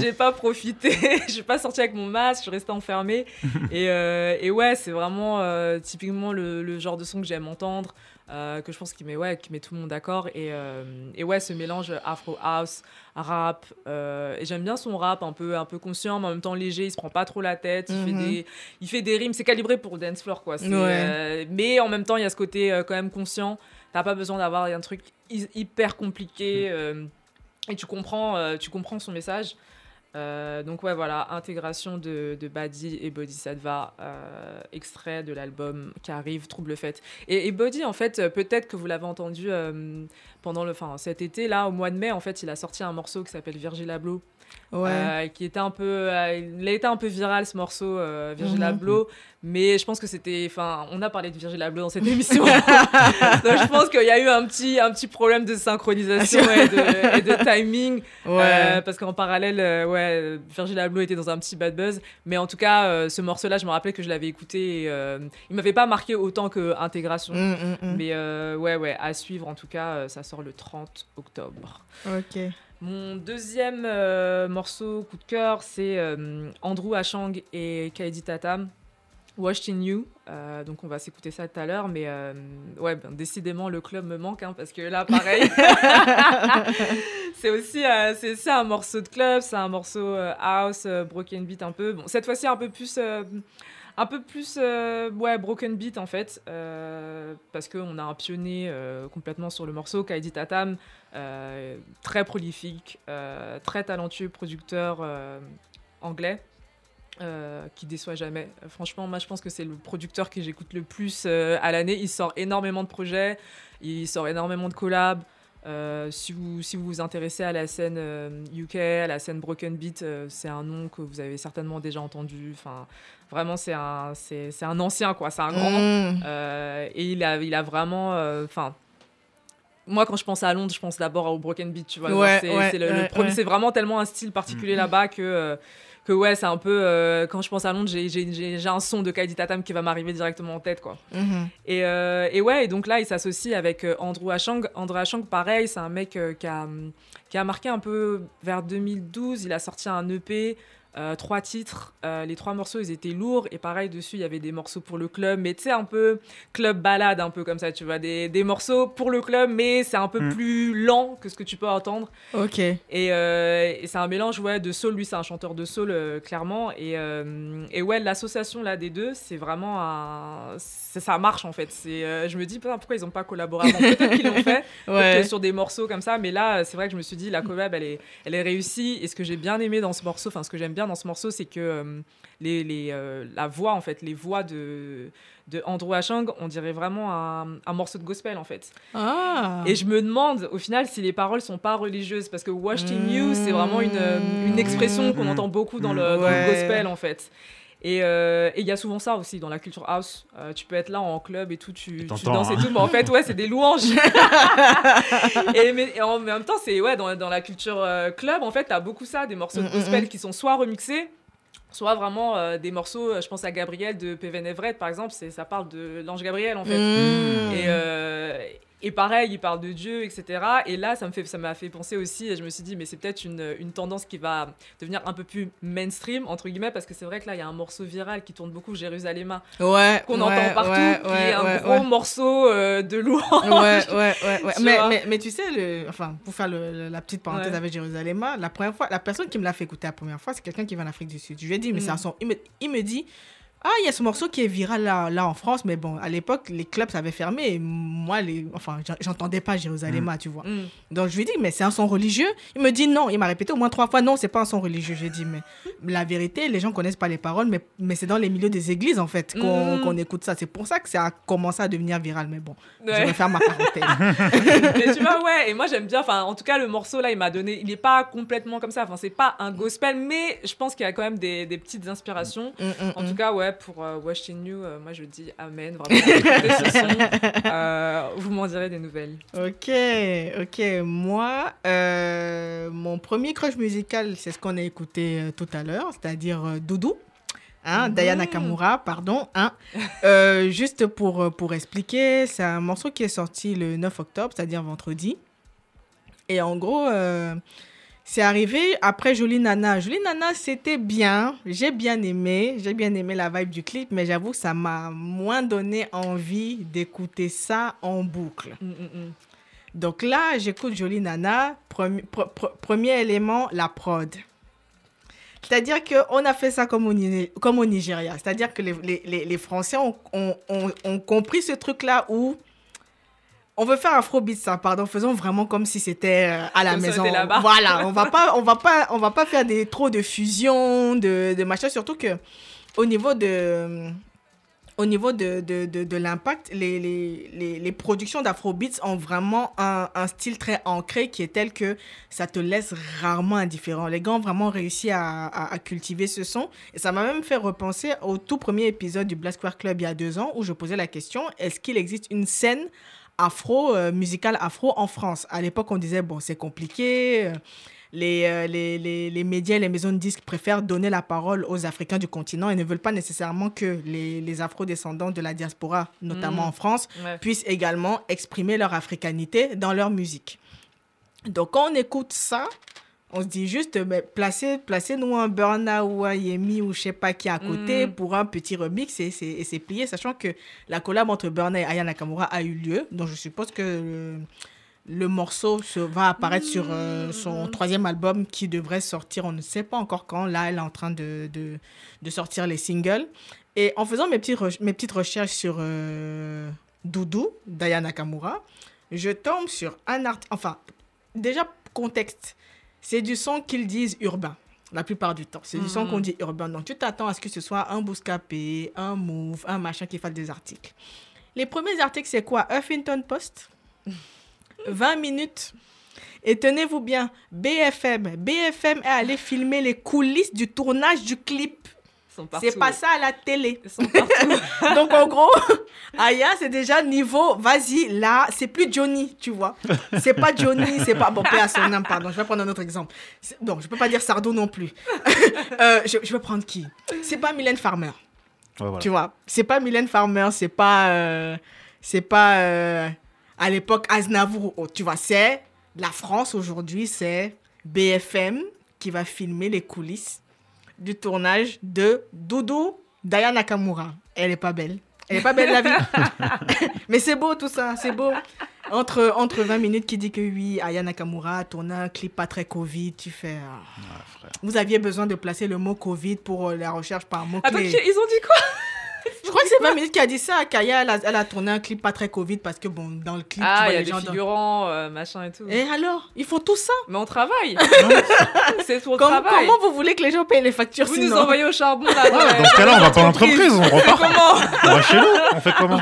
j'ai pas profité. je suis pas sortie avec mon masque, je suis restée enfermée. et, euh, et ouais, c'est vraiment euh, typiquement le, le genre de son que j'aime entendre. euh, que je pense qui met, ouais, qui met tout le monde d'accord. Et, euh, et ouais, ce mélange afro house, rap. euh, et j'aime bien son rap un peu, un peu conscient, mais en même temps léger. Il se prend pas trop la tête. Il, Mhm. fait, des, il fait des rimes. C'est calibré pour le dance floor, quoi. Ouais. euh, mais en même temps, il y a ce côté euh, quand même conscient. T'as pas besoin d'avoir un truc hy- hyper compliqué. euh, et tu comprends, euh, tu comprends son message. Euh, donc ouais, voilà, intégration de, de Badi et Bodhisattva, euh, extrait de l'album qui arrive, Trouble Fête. Et, et Body, en fait, peut-être que vous l'avez entendu euh, pendant le, enfin, cet été, là, au mois de mai, en fait, il a sorti un morceau qui s'appelle Virgil Abloh, Ouais. euh, qui était un peu, euh, il a été un peu viral ce morceau, euh, Virgil Mhm. Abloh, mais je pense que c'était, enfin, on a parlé de Virgil Abloh dans cette émission, donc je pense qu'il y a eu un petit, un petit problème de synchronisation et de, et de timing. ouais. Euh, parce qu'en parallèle, ouais, Virgil Abloh était dans un petit bad buzz. Mais en tout cas, ce morceau-là, je me rappelais que je l'avais écouté. Et, il m'avait pas marqué autant que Intégration. Mm, mm, mm. Mais ouais, ouais, à suivre en tout cas, ça sort le 30 octobre. Ok. Mon deuxième euh, morceau coup de cœur, c'est euh, Andrew Ashang et Kaidi Tatam. Washed in You, Euh, donc on va s'écouter ça tout à l'heure, mais ouais, ben, décidément le club me manque, hein, parce que là pareil, c'est aussi c'est aussi un morceau de club, c'est un morceau house, broken beat un peu. Bon, cette fois-ci un peu plus, un peu plus, euh, ouais, broken beat en fait, euh, parce qu'on a un pionnier euh, complètement sur le morceau, Kaidi Tatam, très prolifique, très talentueux producteur anglais. qui déçoit jamais. Franchement, moi je pense que c'est le producteur que j'écoute le plus à l'année. Il sort énormément de projets, il sort énormément de collabs. Euh, si, vous, si vous vous intéressez à la scène euh, UK, à la scène Broken Beat, euh, c'est un nom que vous avez certainement déjà entendu. Enfin, vraiment, c'est un, c'est, c'est un ancien, quoi. C'est un grand. Mm. Euh, et il a, il a vraiment. euh, Enfin. moi, quand je pense à Londres, je pense d'abord au Broken Beat, tu vois. Ouais, c'est, ouais, c'est le- premier- c'est vraiment tellement un style particulier là-bas que. Que ouais, c'est un peu. euh, quand je pense à Londres, j'ai, un son de Kaidi Tatam qui va m'arriver directement en tête, quoi. Mhm. Et, euh, et ouais, et donc là, il s'associe avec euh, Andrew Ashang. Andrew Ashang, pareil, c'est un mec qui, a, qui a marqué un peu vers 2012. Il a sorti un EP, euh, trois titres. Euh, les trois morceaux, ils étaient lourds. Et pareil, dessus, il y avait des morceaux pour le club. Mais tu sais, un peu club balade, un peu comme ça, tu vois. Des, des morceaux pour le club, mais c'est un peu Mm. plus lent que ce que tu peux entendre. Ok. Et, euh, et c'est un mélange ouais, de soul. Lui, c'est un chanteur de soul, euh, clairement. Et, euh, et ouais, l'association là des deux, c'est vraiment un. Ça marche en fait. C'est, euh, je me dis putain, pourquoi ils n'ont pas collaboré avant? Peut-être qu'ils l'ont fait peut-être Ouais. que sur des morceaux comme ça. Mais là, c'est vrai que je me suis dit, la collab, elle est, elle est réussie. Et ce que j'ai bien aimé dans ce morceau, enfin, ce que j'aime bien dans ce morceau, c'est que euh, les, les, euh, la voix, en fait, les voix de, de Andrew Ashang, on dirait vraiment un, un morceau de gospel en fait. Ah. Et je me demande au final si les paroles sont pas religieuses parce que Washed in You c'est vraiment une, euh, une expression qu'on Mm. entend beaucoup dans le, Mm. dans le gospel en fait. Et euh, et il y a souvent ça aussi dans la culture house. Euh, tu peux être là en club et tout, tu, danses et hein. tout, mais en fait, ouais, c'est des louanges. et, mais, et en même temps, c'est ouais, dans, dans la culture euh, club, en fait, t'as beaucoup ça, des morceaux de Mm, mm, gospel mm. qui sont soit remixés, soit vraiment euh, des morceaux. Je pense à Gabriel de PVN Everett, par exemple, ça parle de l'ange Gabriel en fait. Et, euh, et pareil, il parle de Dieu, etc. Et là, ça me fait, ça m'a fait penser aussi, et je me suis dit, mais c'est peut-être une, une tendance qui va devenir un peu plus mainstream, entre guillemets, parce que c'est vrai que là, il y a un morceau viral qui tourne beaucoup, Jérusalem, Ouais. qu'on ouais, entend partout, ouais, qui ouais, est un ouais, gros morceau euh, de louange. Ouais, ouais, ouais, Mais, vois. mais, mais tu sais, le, enfin, pour faire le- le- la petite parenthèse avec Jérusalem, la première fois, la personne qui me l'a fait écouter la première fois, c'est quelqu'un qui vient d'Afrique du Sud. Je lui ai dit, mais Mm. c'est un son. Il me, il me dit, ah, il y a ce morceau qui est viral là, là en France, mais bon, à l'époque, les clubs avaient fermé. Et moi, les, enfin, j'en- j'entendais pas Jérusalem, tu vois. Mm. Donc je lui ai dit, mais c'est un son religieux? Il me dit non. Il m'a répété au moins trois fois, non, c'est pas un son religieux. J'ai dit, mais la vérité, les gens connaissent pas les paroles, mais, mais c'est dans les milieux des églises, en fait, qu'on qu'on écoute ça. C'est pour ça que ça a commencé à devenir viral. Mais bon, je vais faire ma parenthèse. Mais tu vois, ouais, et moi j'aime bien, enfin, en tout cas, le morceau là, il m'a donné, il est pas complètement comme ça, enfin, c'est pas un gospel, mais je pense qu'il y a quand même des, des petites inspirations. Mm, mm, En mm. tout cas, ouais, pour euh, Washington You, euh, moi je dis Amen, vraiment. écoutez ce son. Euh, vous m'en direz des nouvelles. Ok, ok. Moi, mon premier crush musical, c'est ce qu'on a écouté tout à l'heure, c'est-à-dire Doudou. Hein. Diana Nakamura, pardon. Hein. Euh, juste pour, pour expliquer, c'est un morceau qui est sorti le 9 octobre, c'est-à-dire vendredi. Et en gros, euh, c'est arrivé après Jolie Nana. Jolie Nana, c'était bien. J'ai bien aimé. J'ai bien aimé la vibe du clip, mais j'avoue que ça m'a moins donné envie d'écouter ça en boucle. Mm, mm, mm. Donc là, j'écoute Jolie Nana. Premi- pre- pre- premier élément, la prod. C'est-à-dire qu'on a fait ça comme au, Ni- comme au Nigeria. C'est-à-dire que les, les- les- les Français ont, ont- ont- ont compris ce truc-là où on veut faire Afrobeat, ça, pardon, faisons vraiment comme si c'était euh, à la Comme maison. Voilà, on va pas, on va pas, on va pas faire des trop de fusion, de, de machin. Surtout que au niveau de, au niveau de, de, de, de l'impact, les, les, les, les productions d'Afrobeats ont vraiment un, un style très ancré qui est tel que ça te laisse rarement indifférent. Les gars ont vraiment réussi à, à, à cultiver ce son. Et ça m'a même fait repenser au tout premier épisode du Black Square Club il y a deux ans où je posais la question est-ce qu'il existe une scène afro, euh, musicale afro en France À l'époque, on disait bon, c'est compliqué. les, euh, les, les, les médias et les maisons de disques préfèrent donner la parole aux Africains du continent et ne veulent pas nécessairement que les, les afro-descendants de la diaspora, notamment Mm. en France, Ouais. puissent également exprimer leur africanité dans leur musique. Donc quand on écoute ça, on se dit juste, mais placez, placez-nous un Burna ou un Yemi ou je sais pas qui à côté Mm. pour un petit remix et c'est, et c'est plié, sachant que la collab entre Burna et Aya Nakamura a eu lieu. Donc je suppose que le, le morceau se, va apparaître sur euh, son troisième album qui devrait sortir, on ne sait pas encore quand. Là, elle est en train de, de, de sortir les singles. Et en faisant mes petites, mes petites recherches sur euh, Doudou, d'Aya Nakamura, je tombe sur un article. Enfin, déjà, contexte. C'est du son qu'ils disent urbain, la plupart du temps. C'est du son Mhm. qu'on dit urbain. Donc, tu t'attends à ce que ce soit un Bouscapé, un Move, un machin qui fasse des articles. Les premiers articles, c'est quoi? Huffington Post? 20 minutes. Et tenez-vous bien, BFM. BFM est allé filmer les coulisses du tournage du clip. Ils sont partout. C'est pas ça à la télé. Ils sont partout. Donc en gros, Aya, c'est déjà niveau, vas-y, là, c'est plus Johnny, tu vois. C'est pas Johnny, c'est pas. Bon, paix à son âme, pardon. Je vais prendre un autre exemple. Non, je peux pas dire Sardo non plus. Euh, je, je vais prendre qui? C'est pas Mylène Farmer, Ouais, voilà. tu vois. C'est pas Mylène Farmer, c'est pas. euh, c'est pas. euh, à l'époque, Aznavour ou autre, tu vois. C'est. La France aujourd'hui, c'est BFM qui va filmer les coulisses du tournage de Doudou Daya Nakamura. Elle est pas belle. Elle est pas belle la vie. Mais c'est beau tout ça, c'est beau. Entre, entre 20 minutes qui dit que oui, Aya Nakamura a tourné un clip pas très Covid, tu fais... ah. Frère. Vous aviez besoin de placer le mot Covid pour euh, la recherche par Attends, mot-clé. qui- ils ont dit quoi? Que c'est 20 minutes qui a dit ça. Kaya, elle a, elle a tourné un clip pas très Covid parce que, bon, dans le clip, tu Ah, vois il y a les des gens... dans- figurants, euh, machin et tout. Et alors Il faut tout ça Mais on travaille. c'est pour le Comme- travail. Comment vous voulez que les gens payent les factures Vous sinon nous envoyez au charbon là. Ouais, dans ce cas-là, on va pas en entreprise, on repart. Comment On va chez nous, on fait comment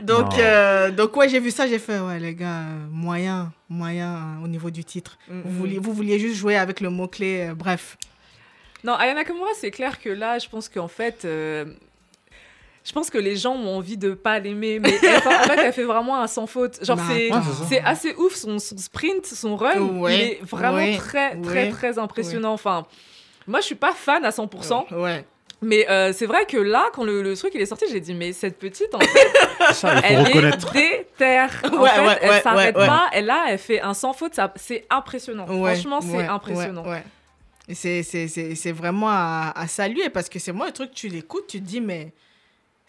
Donc, euh, donc ouais, j'ai vu ça, j'ai fait, ouais, les gars, euh, moyen, moyen euh, au niveau du titre. Mm, Vous, mm. vouliez, vous vouliez juste jouer avec le mot-clé, euh, bref. Non, Aya Nakamura, c'est clair que là, je pense qu'en fait. euh, Je pense que les gens ont envie de pas l'aimer, mais elle, en fait, elle fait vraiment un sans faute. Genre, Bah, c'est Ouais, c'est assez ouf son, son sprint, son run. Ouais, il est vraiment ouais, très, très, ouais, très impressionnant. Enfin, moi, je suis pas fan à 100%, Ouais. mais euh, c'est vrai que là, quand le, le truc il est sorti, j'ai dit, mais cette petite, en fait, Ça, il faut elle est déterre. En Ouais, fait, ouais, elle ouais, s'arrête ouais, ouais. pas. Et là, elle fait un sans faute. ça- C'est impressionnant. Ouais, Franchement, c'est ouais, impressionnant. ouais, ouais. Et c'est- c'est c'est- c'est vraiment à, à saluer parce que c'est moi le truc, tu l'écoutes, tu te dis, mais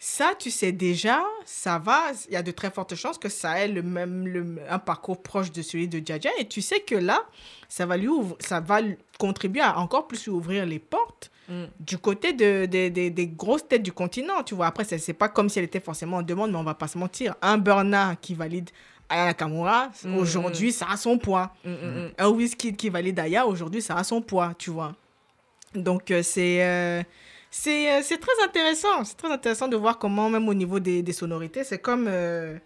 ça, tu sais déjà, ça va, il y a de très fortes chances que ça ait le même, le, un parcours proche de celui de Jaja. Et tu sais que là, ça va, lui ouvre- ça va contribuer à encore plus lui ouvrir les portes Mm. du côté de, de- de- des grosses têtes du continent. Tu vois, après, c'est c'est pas comme si elle était forcément en demande, mais on va pas se mentir. Un Burna qui valide Aya Nakamura, Mm, aujourd'hui, ça a son poids mm. un whisky qui valide Aya, aujourd'hui, ça a son poids, tu vois. Donc, euh, c'est euh, c'est euh, c'est très intéressant. C'est très intéressant de voir comment, même au niveau des, des sonorités, c'est comme euh,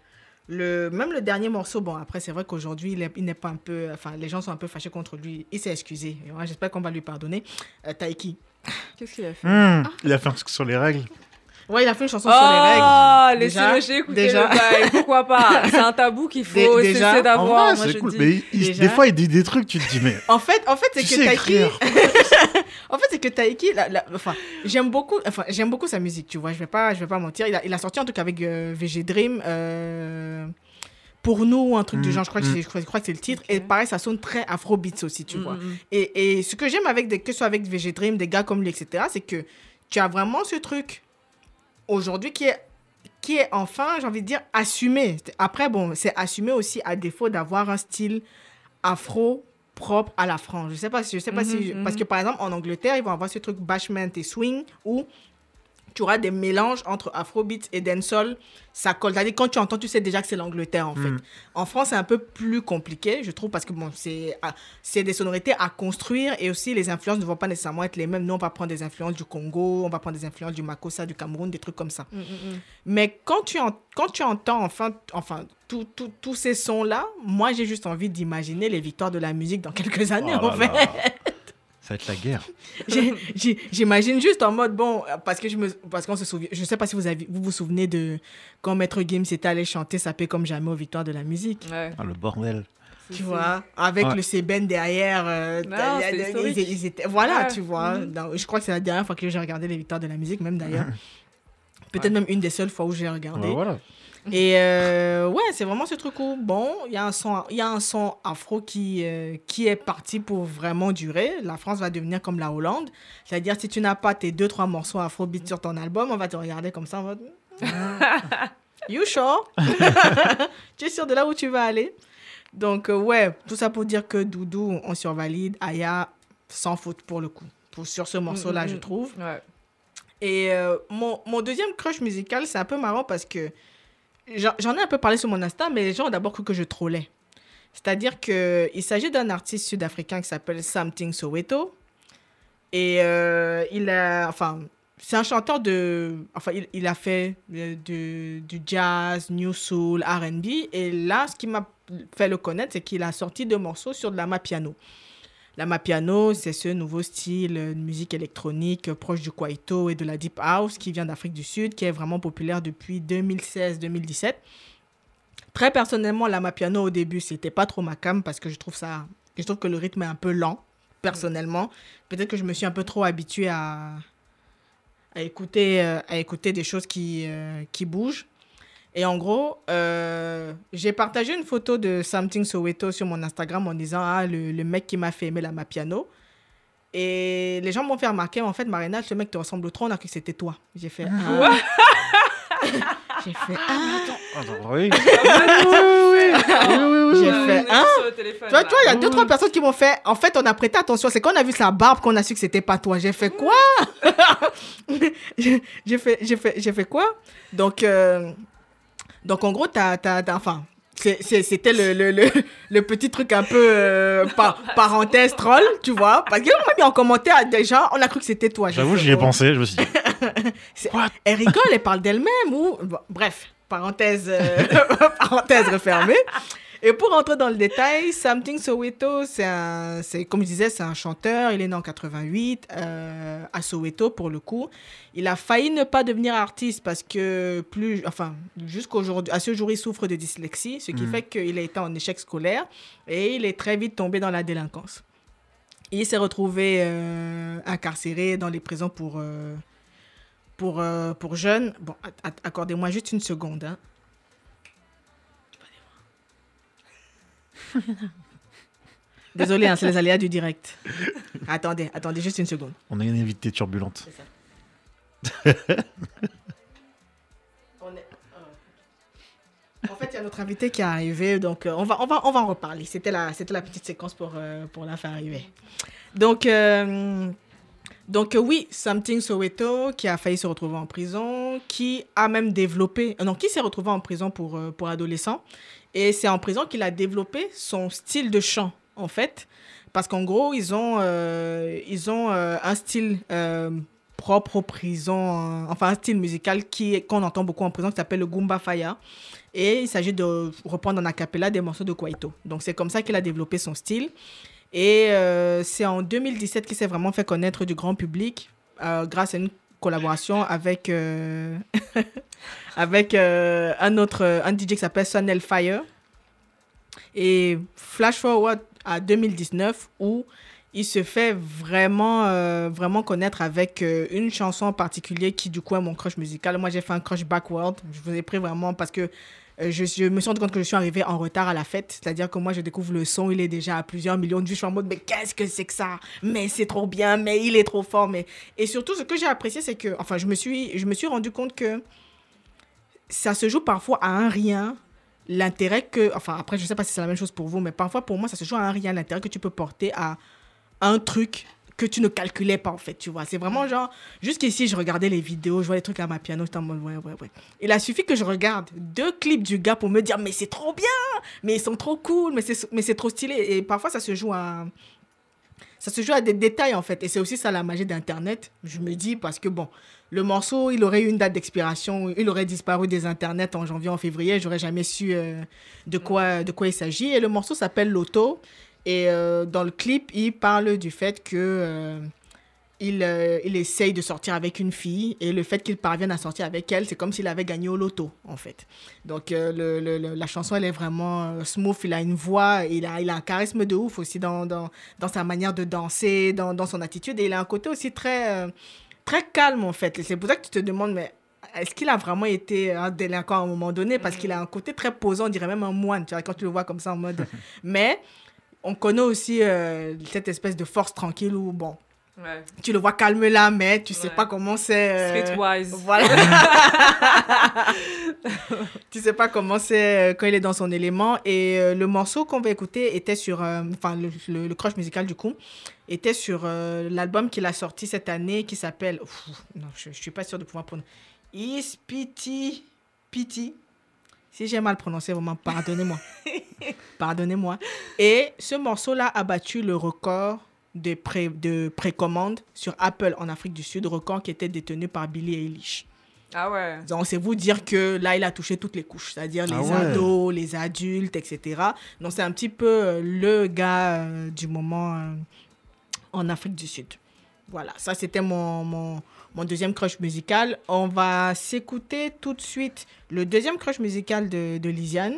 le, même le dernier morceau. Bon, après, c'est vrai qu'aujourd'hui, il est- il n'est pas un peu. Enfin, les gens sont un peu fâchés contre lui. Il s'est excusé. J'espère qu'on va lui pardonner. Euh, Taiki. Qu'est-ce qu'il a fait? Hmm, Il a fait un truc sur les règles. Ouais, il a fait une chanson Oh, sur les règles. laissez-le Déjà, j'ai écouté déjà. le bail, pourquoi pas? C'est un tabou qu'il faut Dé- déjà, cesser En d'avoir, c'est je cool. dis. Mais il- il- Déjà. des fois, il dit des trucs, tu te dis, mais. En fait, en fait c'est Tu que sais Taiki. En fait, c'est que Taiki, la- la- enfin, j'aime beaucoup, enfin, j'aime beaucoup sa musique, tu vois. Je vais pas, je vais pas mentir. Il a, il a sorti en tout cas avec euh, VG Dream, euh, pour nous, un truc du Mm, genre. Je crois que mm. c'est, je crois, je crois que c'est le titre. Et pareil, ça sonne très Afrobeats aussi, tu Mm, vois. Et, et ce que j'aime avec des, que ce soit avec VG Dream, des gars comme lui, etc., c'est que tu as vraiment ce truc aujourd'hui qui est qui est enfin, j'ai envie de dire, assumé. Après, bon, c'est assumé aussi à défaut d'avoir un style afro propre à la France. Je sais pas si, je sais pas si, Mhm, parce que par exemple en Angleterre, ils vont avoir ce truc bashment et swing où tu auras des mélanges entre afrobeat et dancehall. Ça colle. C'est-à-dire quand tu entends, tu sais déjà que c'est l'Angleterre en fait. Mm. En France, c'est un peu plus compliqué, je trouve, parce que bon, c'est ah, c'est des sonorités à construire et aussi les influences ne vont pas nécessairement être les mêmes. Nous, on va prendre des influences du Congo, on va prendre des influences du Makossa, du Cameroun, des trucs comme ça. Mm, mm, mm. Mais quand tu, en- quand tu entends enfin, enfin tous ces sons-là, moi, j'ai juste envie d'imaginer les victoires de la musique dans quelques années, Oh en fait. là. Ça va être la guerre. J'imagine juste en mode, bon, parce que je me, parce qu'on se souvient, je sais pas si vous avez, vous vous souvenez de quand Maître Gims était allé chanter Ça paie comme jamais aux victoires de la musique. Ouais. Ah, le bordel. Tu vois, avec Ouais. le Cében derrière. euh, Non, ils, ils étaient, voilà, Ouais. tu vois. Mhm. Je crois que c'est la dernière fois que j'ai regardé les victoires de la musique, même d'ailleurs. Peut-être même une des seules fois où j'ai regardé. Ouais, voilà. Et euh, ouais, c'est vraiment ce truc où, bon, il y, a un son- y a un son afro qui, euh, qui est parti pour vraiment durer. La France va devenir comme la Hollande. C'est-à-dire, si tu n'as pas tes deux, trois morceaux afrobeat sur ton album, on va te regarder comme ça en mode. Ah. you sure? tu es sûr de là où tu vas aller? Donc, euh, ouais, tout ça pour dire que Doudou, on survalide. Aya, sans faute pour le coup. Pour, sur ce morceau-là, Mm, mm, je mm. trouve. Ouais. Et mon, mon deuxième crush musical, c'est un peu marrant parce que j'en ai un peu parlé sur mon Insta, mais les gens ont d'abord cru que je trollais. C'est-à-dire qu'il s'agit d'un artiste sud-africain qui s'appelle Something Soweto. Et euh, il. Enfin, c'est un chanteur de. Enfin, il, a fait euh, du, jazz, new soul, RB. Et là, ce qui m'a fait le connaître, c'est qu'il a sorti deux morceaux sur de la mapiano. La mapiano, c'est ce nouveau style de musique électronique proche du kwaito et de la deep house qui vient d'Afrique du Sud, qui est vraiment populaire depuis 2016-2017. Très personnellement, la mapiano au début, c'était pas trop ma cam parce que je trouve ça, je trouve que le rythme est un peu lent. Personnellement, peut-être que je me suis un peu trop habituée à à écouter euh, à écouter des choses qui euh, qui bougent. Et en gros, euh, j'ai partagé une photo de Something Soweto sur mon Instagram en disant Ah, le, le mec qui m'a fait aimer la mapiano. Et les gens m'ont fait remarquer En fait, Marina, ce mec te ressemble trop, on a cru que c'était toi. J'ai fait Ah. J'ai fait Ah. Attends, oui. J'ai Euh, fait on est Hein sur le téléphone, Tu vois, là. tu vois, il y a deux, trois personnes qui m'ont fait. En fait, on a prêté attention. C'est quand on a vu sa barbe qu'on a su que c'était pas toi. J'ai fait quoi? J'ai j'ai fait, j'ai fait, j'ai fait quoi? Donc, euh, donc en gros, t'as, t'as, t'as- enfin, c'est- c'est- c'était le, le, le, le petit truc un peu euh, par, parenthèse troll, tu vois. Parce qu'on m'a mis en commentaire déjà, on a cru que c'était toi. J'ai J'avoue, j'y ai pensé. Je me suis dit, Elle rigole, elle parle d'elle-même ou bon, bref, parenthèse euh, parenthèse refermée. Et pour rentrer dans le détail, Something Soweto, c'est comme je disais, c'est un chanteur. Il est né en 88 euh, à Soweto pour le coup. Il a failli ne pas devenir artiste parce que plus, enfin, jusqu'aujourd'hui, à ce jour, il souffre de dyslexie, ce qui Mm. fait qu'il a été en échec scolaire et il est très vite tombé dans la délinquance. Il s'est retrouvé euh, incarcéré dans les prisons pour euh, pour euh, pour jeunes. Bon, accordez-moi juste une seconde. hein. Désolé, hein, c'est les aléas du direct. Attendez, attendez juste une seconde. On a une invitée turbulente. En fait, il y a notre invité qui est arrivé, donc euh, on, va, on, va, on va en reparler. C'était la, c'était la petite séquence pour, euh, pour la faire arriver. Donc, euh, donc euh, oui, Something Soweto, qui a failli se retrouver en prison, qui a même développé, euh, non, qui s'est retrouvé en prison pour, euh, pour adolescents. Et c'est en prison qu'il a développé son style de chant, en fait. Parce qu'en gros, ils ont, euh, ils ont euh, un style euh, propre aux prisons, euh, enfin un style musical qui qu'on entend beaucoup en prison qui s'appelle le Goomba Faya. Et il s'agit de reprendre en a cappella des morceaux de Kwaito. Donc c'est comme ça qu'il a développé son style. Et c'est en 2017 qu'il s'est vraiment fait connaître du grand public grâce à une collaboration avec, avec euh, un autre un DJ qui s'appelle Sun Fire. Et flash forward à 2019 où il se fait vraiment, euh, vraiment connaître avec euh, une chanson en particulier qui du coup est mon crush musical. Moi j'ai fait un crush backward. Je vous ai pris vraiment parce que je, je me suis rendu compte que je suis arrivée en retard à la fête. C'est-à-dire que moi je découvre le son, il est déjà à plusieurs millions de vues. Je suis en mode mais qu'est-ce que c'est que ça? Mais c'est trop bien, mais il est trop fort. Mais... Et surtout ce que j'ai apprécié c'est que, enfin je me suis, je me suis rendu compte que ça se joue parfois à un rien l'intérêt que, enfin après je sais pas si c'est la même chose pour vous, mais parfois pour moi ça se joue à un rien, l'intérêt que tu peux porter à un truc que tu ne calculais pas en fait, tu vois. C'est vraiment genre, jusqu'ici je regardais les vidéos, je vois les trucs à ma piano, j'étais en mode ouais, ouais, ouais. Il a suffi que je regarde deux clips du gars pour me dire mais c'est trop bien, mais ils sont trop cool, mais c'est, mais c'est trop stylé. Et parfois ça se joue à, ça se joue à des détails en fait. Et c'est aussi ça la magie d'Internet, je me dis, parce que bon, le morceau, il aurait eu une date d'expiration, il aurait disparu des internets en janvier, en février, j'aurais jamais su euh, de, quoi, de quoi il s'agit. Et le morceau s'appelle Loto. Et euh, dans le clip, il parle du fait que euh, il, euh, il essaye de sortir avec une fille et le fait qu'il parvienne à sortir avec elle, c'est comme s'il avait gagné au loto, en fait. Donc, euh, le, le- le- la chanson, elle est vraiment euh, smooth. Il a une voix, il a, il a un charisme de ouf aussi dans, dans, dans sa manière de danser, dans, dans son attitude. Et il a un côté aussi très, euh, très calme, en fait. C'est pour ça que tu te demandes, mais est-ce qu'il a vraiment été un délinquant à un moment donné? Parce qu'il a un côté très posant, on dirait même un moine, tu vois, quand tu le vois comme ça en mode. mais on connaît aussi cette espèce de force tranquille où, bon, Ouais. tu le vois calme là, mais tu sais Ouais. pas comment c'est. euh, Streetwise. Voilà. tu sais pas comment c'est euh, quand il est dans son élément. Et euh, le morceau qu'on va écouter était sur. euh, Enfin, le, le, le crush musical du coup était sur euh, l'album qu'il a sorti cette année qui s'appelle. Non, je, je suis pas sûre de pouvoir prononcer. Is Pity. Pity. Si j'ai mal prononcé, vraiment, pardonnez-moi. pardonnez-moi. Et ce morceau-là a battu le record de, pré, de précommande sur Apple en Afrique du Sud, record qui était détenu par Billie Eilish. Ah ouais. Donc, c'est vous dire que là, il a touché toutes les couches, c'est-à-dire les Ah ouais. ados, les adultes, etc. Donc, c'est un petit peu euh, le gars euh, du moment euh, en Afrique du Sud. Voilà, ça, c'était mon, mon, mon deuxième crush musical. On va s'écouter tout de suite le deuxième crush musical de, de Lisiane.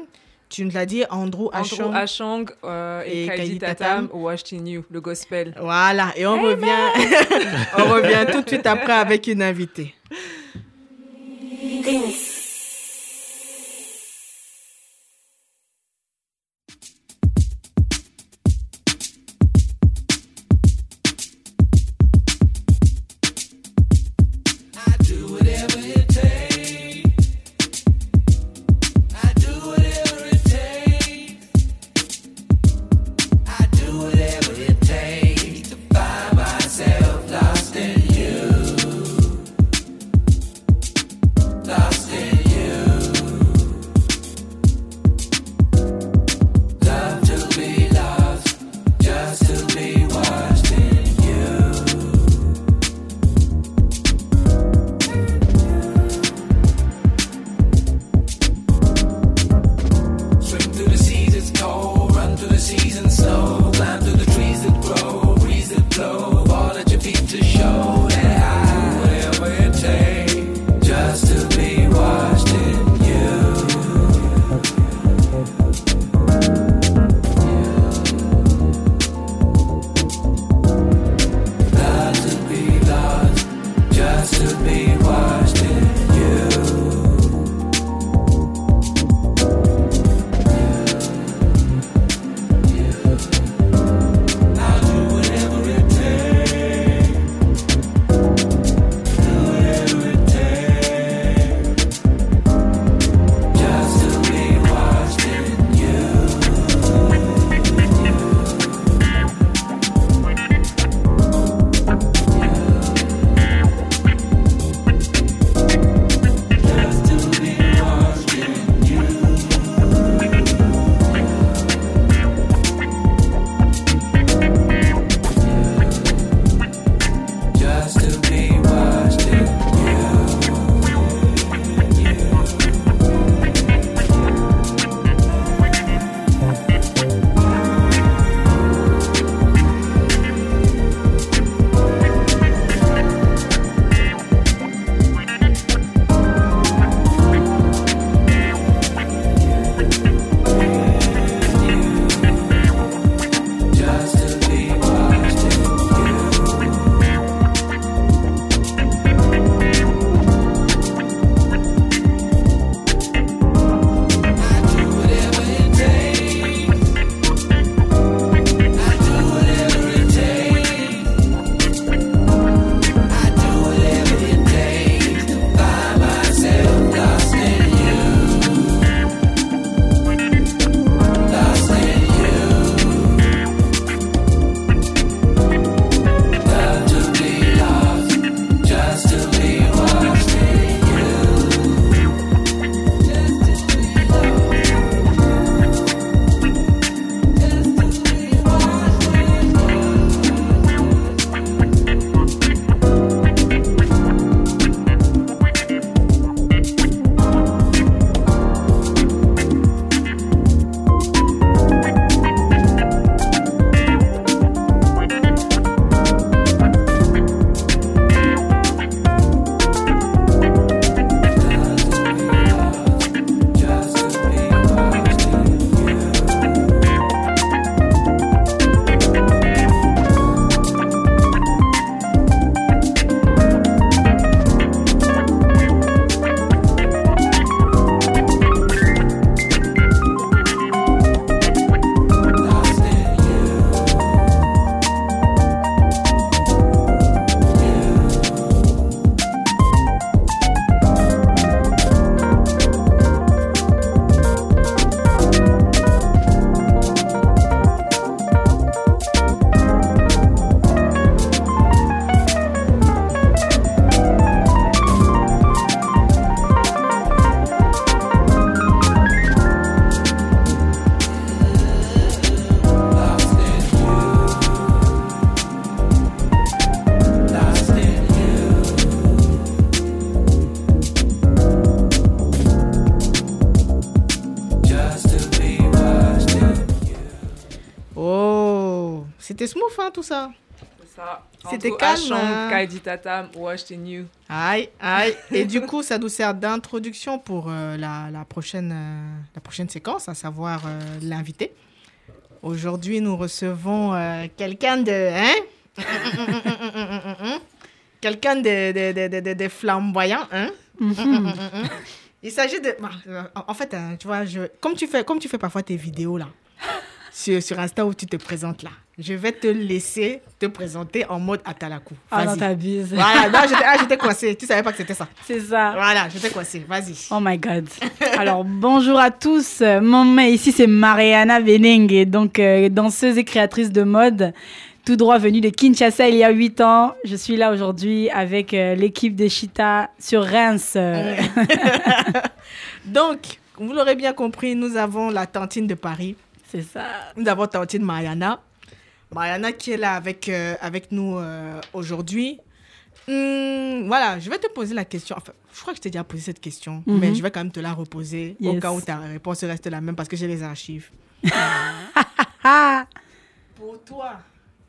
Tu nous l'as dit, Andrew Ashong. Andrew Ashong euh, et, Et Kaidi Tatam, Tatam. You, le gospel. Voilà, et on revient, on revient tout de suite après avec une invitée. Tout ça. C'était calme, hein. Aïe, aïe. Et du coup, ça nous sert d'introduction pour euh, la, la prochaine, euh, la prochaine séquence, à savoir euh, l'invité. Aujourd'hui, nous recevons euh, quelqu'un de... Hein? Quelqu'un de, de, de, de, de- de flamboyant, hein? Il s'agit de... bah, euh, En fait, hein, tu vois, je... comme, tu fais, comme tu fais parfois tes vidéos, là, sur, sur Insta où tu te présentes, là, je vais te laisser te présenter en mode Atalakou. Ah non, t'abuses. Voilà, non, j'étais ah, j'étais coincée. Tu savais pas que c'était ça. C'est ça. Voilà, j'étais coincée. Vas-y. Oh my god. Alors bonjour à tous. Mon nom ici c'est Mariana Benengue, donc euh, danseuse et créatrice de mode, tout droit venue de Kinshasa il y a 8 ans. Je suis là aujourd'hui avec euh, l'équipe de Chita sur Reims. Euh, Donc, vous l'aurez bien compris, nous avons la tantine de Paris. C'est ça. Nous avons tantine Mariana. Mariana qui est là avec, euh, avec nous euh, aujourd'hui. Hum, voilà, je vais te poser la question. Enfin, je crois que je t'ai déjà posé cette question, Mhm. mais je vais quand même te la reposer au cas où ta réponse reste la même parce que j'ai les archives. Ah. Pour toi,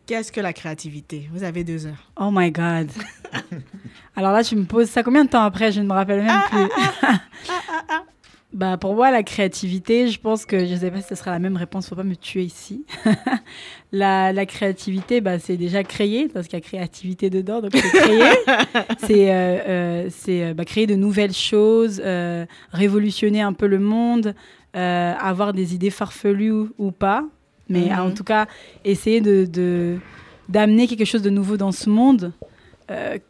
qu'est-ce que la créativité? Vous avez deux heures. Oh my god. Alors là, tu me poses ça combien de temps après? Je ne me rappelle même plus. bah pour moi, la créativité, je pense que je sais pas si ce sera la même réponse. Faut pas me tuer ici. la, la créativité, bah c'est déjà créer parce qu'il y a créativité dedans, donc c'est créer. c'est euh, euh, euh, bah, créer de nouvelles choses, euh, révolutionner un peu le monde, avoir des idées farfelues ou, ou pas, mais Mhm. en tout cas essayer de, d'amener quelque chose de nouveau dans ce monde,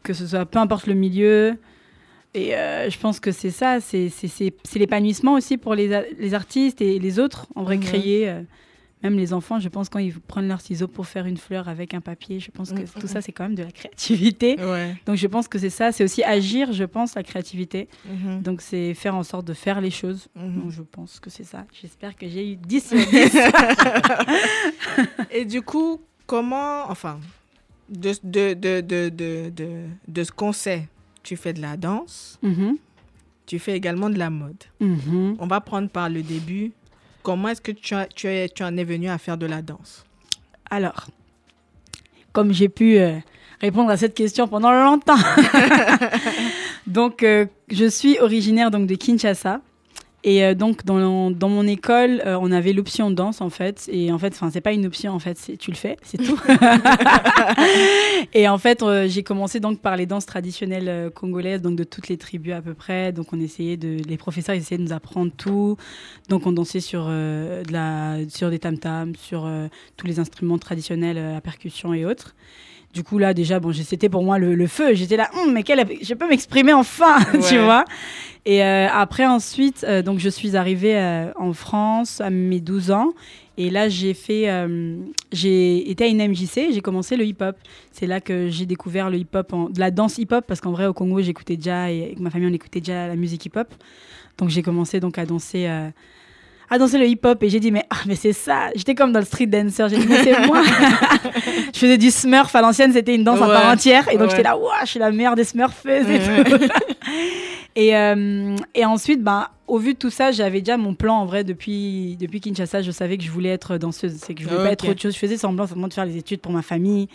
que ce soit peu importe le milieu. Et euh, je pense que c'est ça, c'est l'épanouissement aussi pour les, artistes et les autres, en vrai, créer. euh, même les enfants, je pense, quand ils prennent leurs ciseaux pour faire une fleur avec un papier, je pense que tout ça, c'est quand même de la créativité. Ouais. Donc je pense que c'est ça, c'est aussi agir, je pense, la créativité. Mhm. Donc c'est faire en sorte de faire les choses. Mhm. Donc je pense que c'est ça. J'espère que j'ai eu 10 sur 10. Et du coup, comment, enfin, de, de, de, de, de, de, de ce qu'on sait, tu fais de la danse, Mhm, tu fais également de la mode. mhm. On va prendre par le début. Comment est-ce que tu, as, tu, es, tu en es venu à faire de la danse? Alors, comme j'ai pu euh, répondre à cette question pendant longtemps, donc euh, je suis originaire donc de Kinshasa. Et euh, donc dans, dans mon école, euh, on avait l'option danse en fait. Et en fait, enfin c'est pas une option en fait, c'est tu le fais, c'est tout. et en fait, euh, j'ai commencé donc par les danses traditionnelles euh, congolaises, donc de toutes les tribus à peu près. Donc on essayait de, les professeurs ils essayaient de nous apprendre tout. Donc on dansait sur de la, sur des tam tams, sur tous les instruments traditionnels à percussion et autres. Du coup, là, déjà, bon, c'était pour moi le, le feu. J'étais là, Hum, mais quelle, je peux m'exprimer enfin, tu vois. Et euh, après, ensuite, euh, donc, je suis arrivée euh, en France à mes 12 ans. Et là, j'ai fait, j'ai été à une MJC, j'ai commencé le hip-hop. C'est là que j'ai découvert le hip-hop, en- de la danse hip-hop, parce qu'en vrai, au Congo, j'écoutais déjà, et avec ma famille, on écoutait déjà la musique hip-hop. Donc, j'ai commencé donc à danser. À danser le hip-hop et j'ai dit mais ah mais c'est ça j'étais comme dans le street dancer j'ai dit mais c'est moi je faisais du smurf à l'ancienne c'était une danse à Ouais. part entière et donc Ouais. j'étais là ouah je suis la meilleure des smurfeuses et tout. Et, euh, et ensuite, ben, au vu de tout ça, j'avais déjà mon plan en vrai depuis, depuis Kinshasa. Je savais que je voulais être danseuse. C'est que je voulais pas être autre chose. Je faisais semblant simplement de faire les études pour ma famille.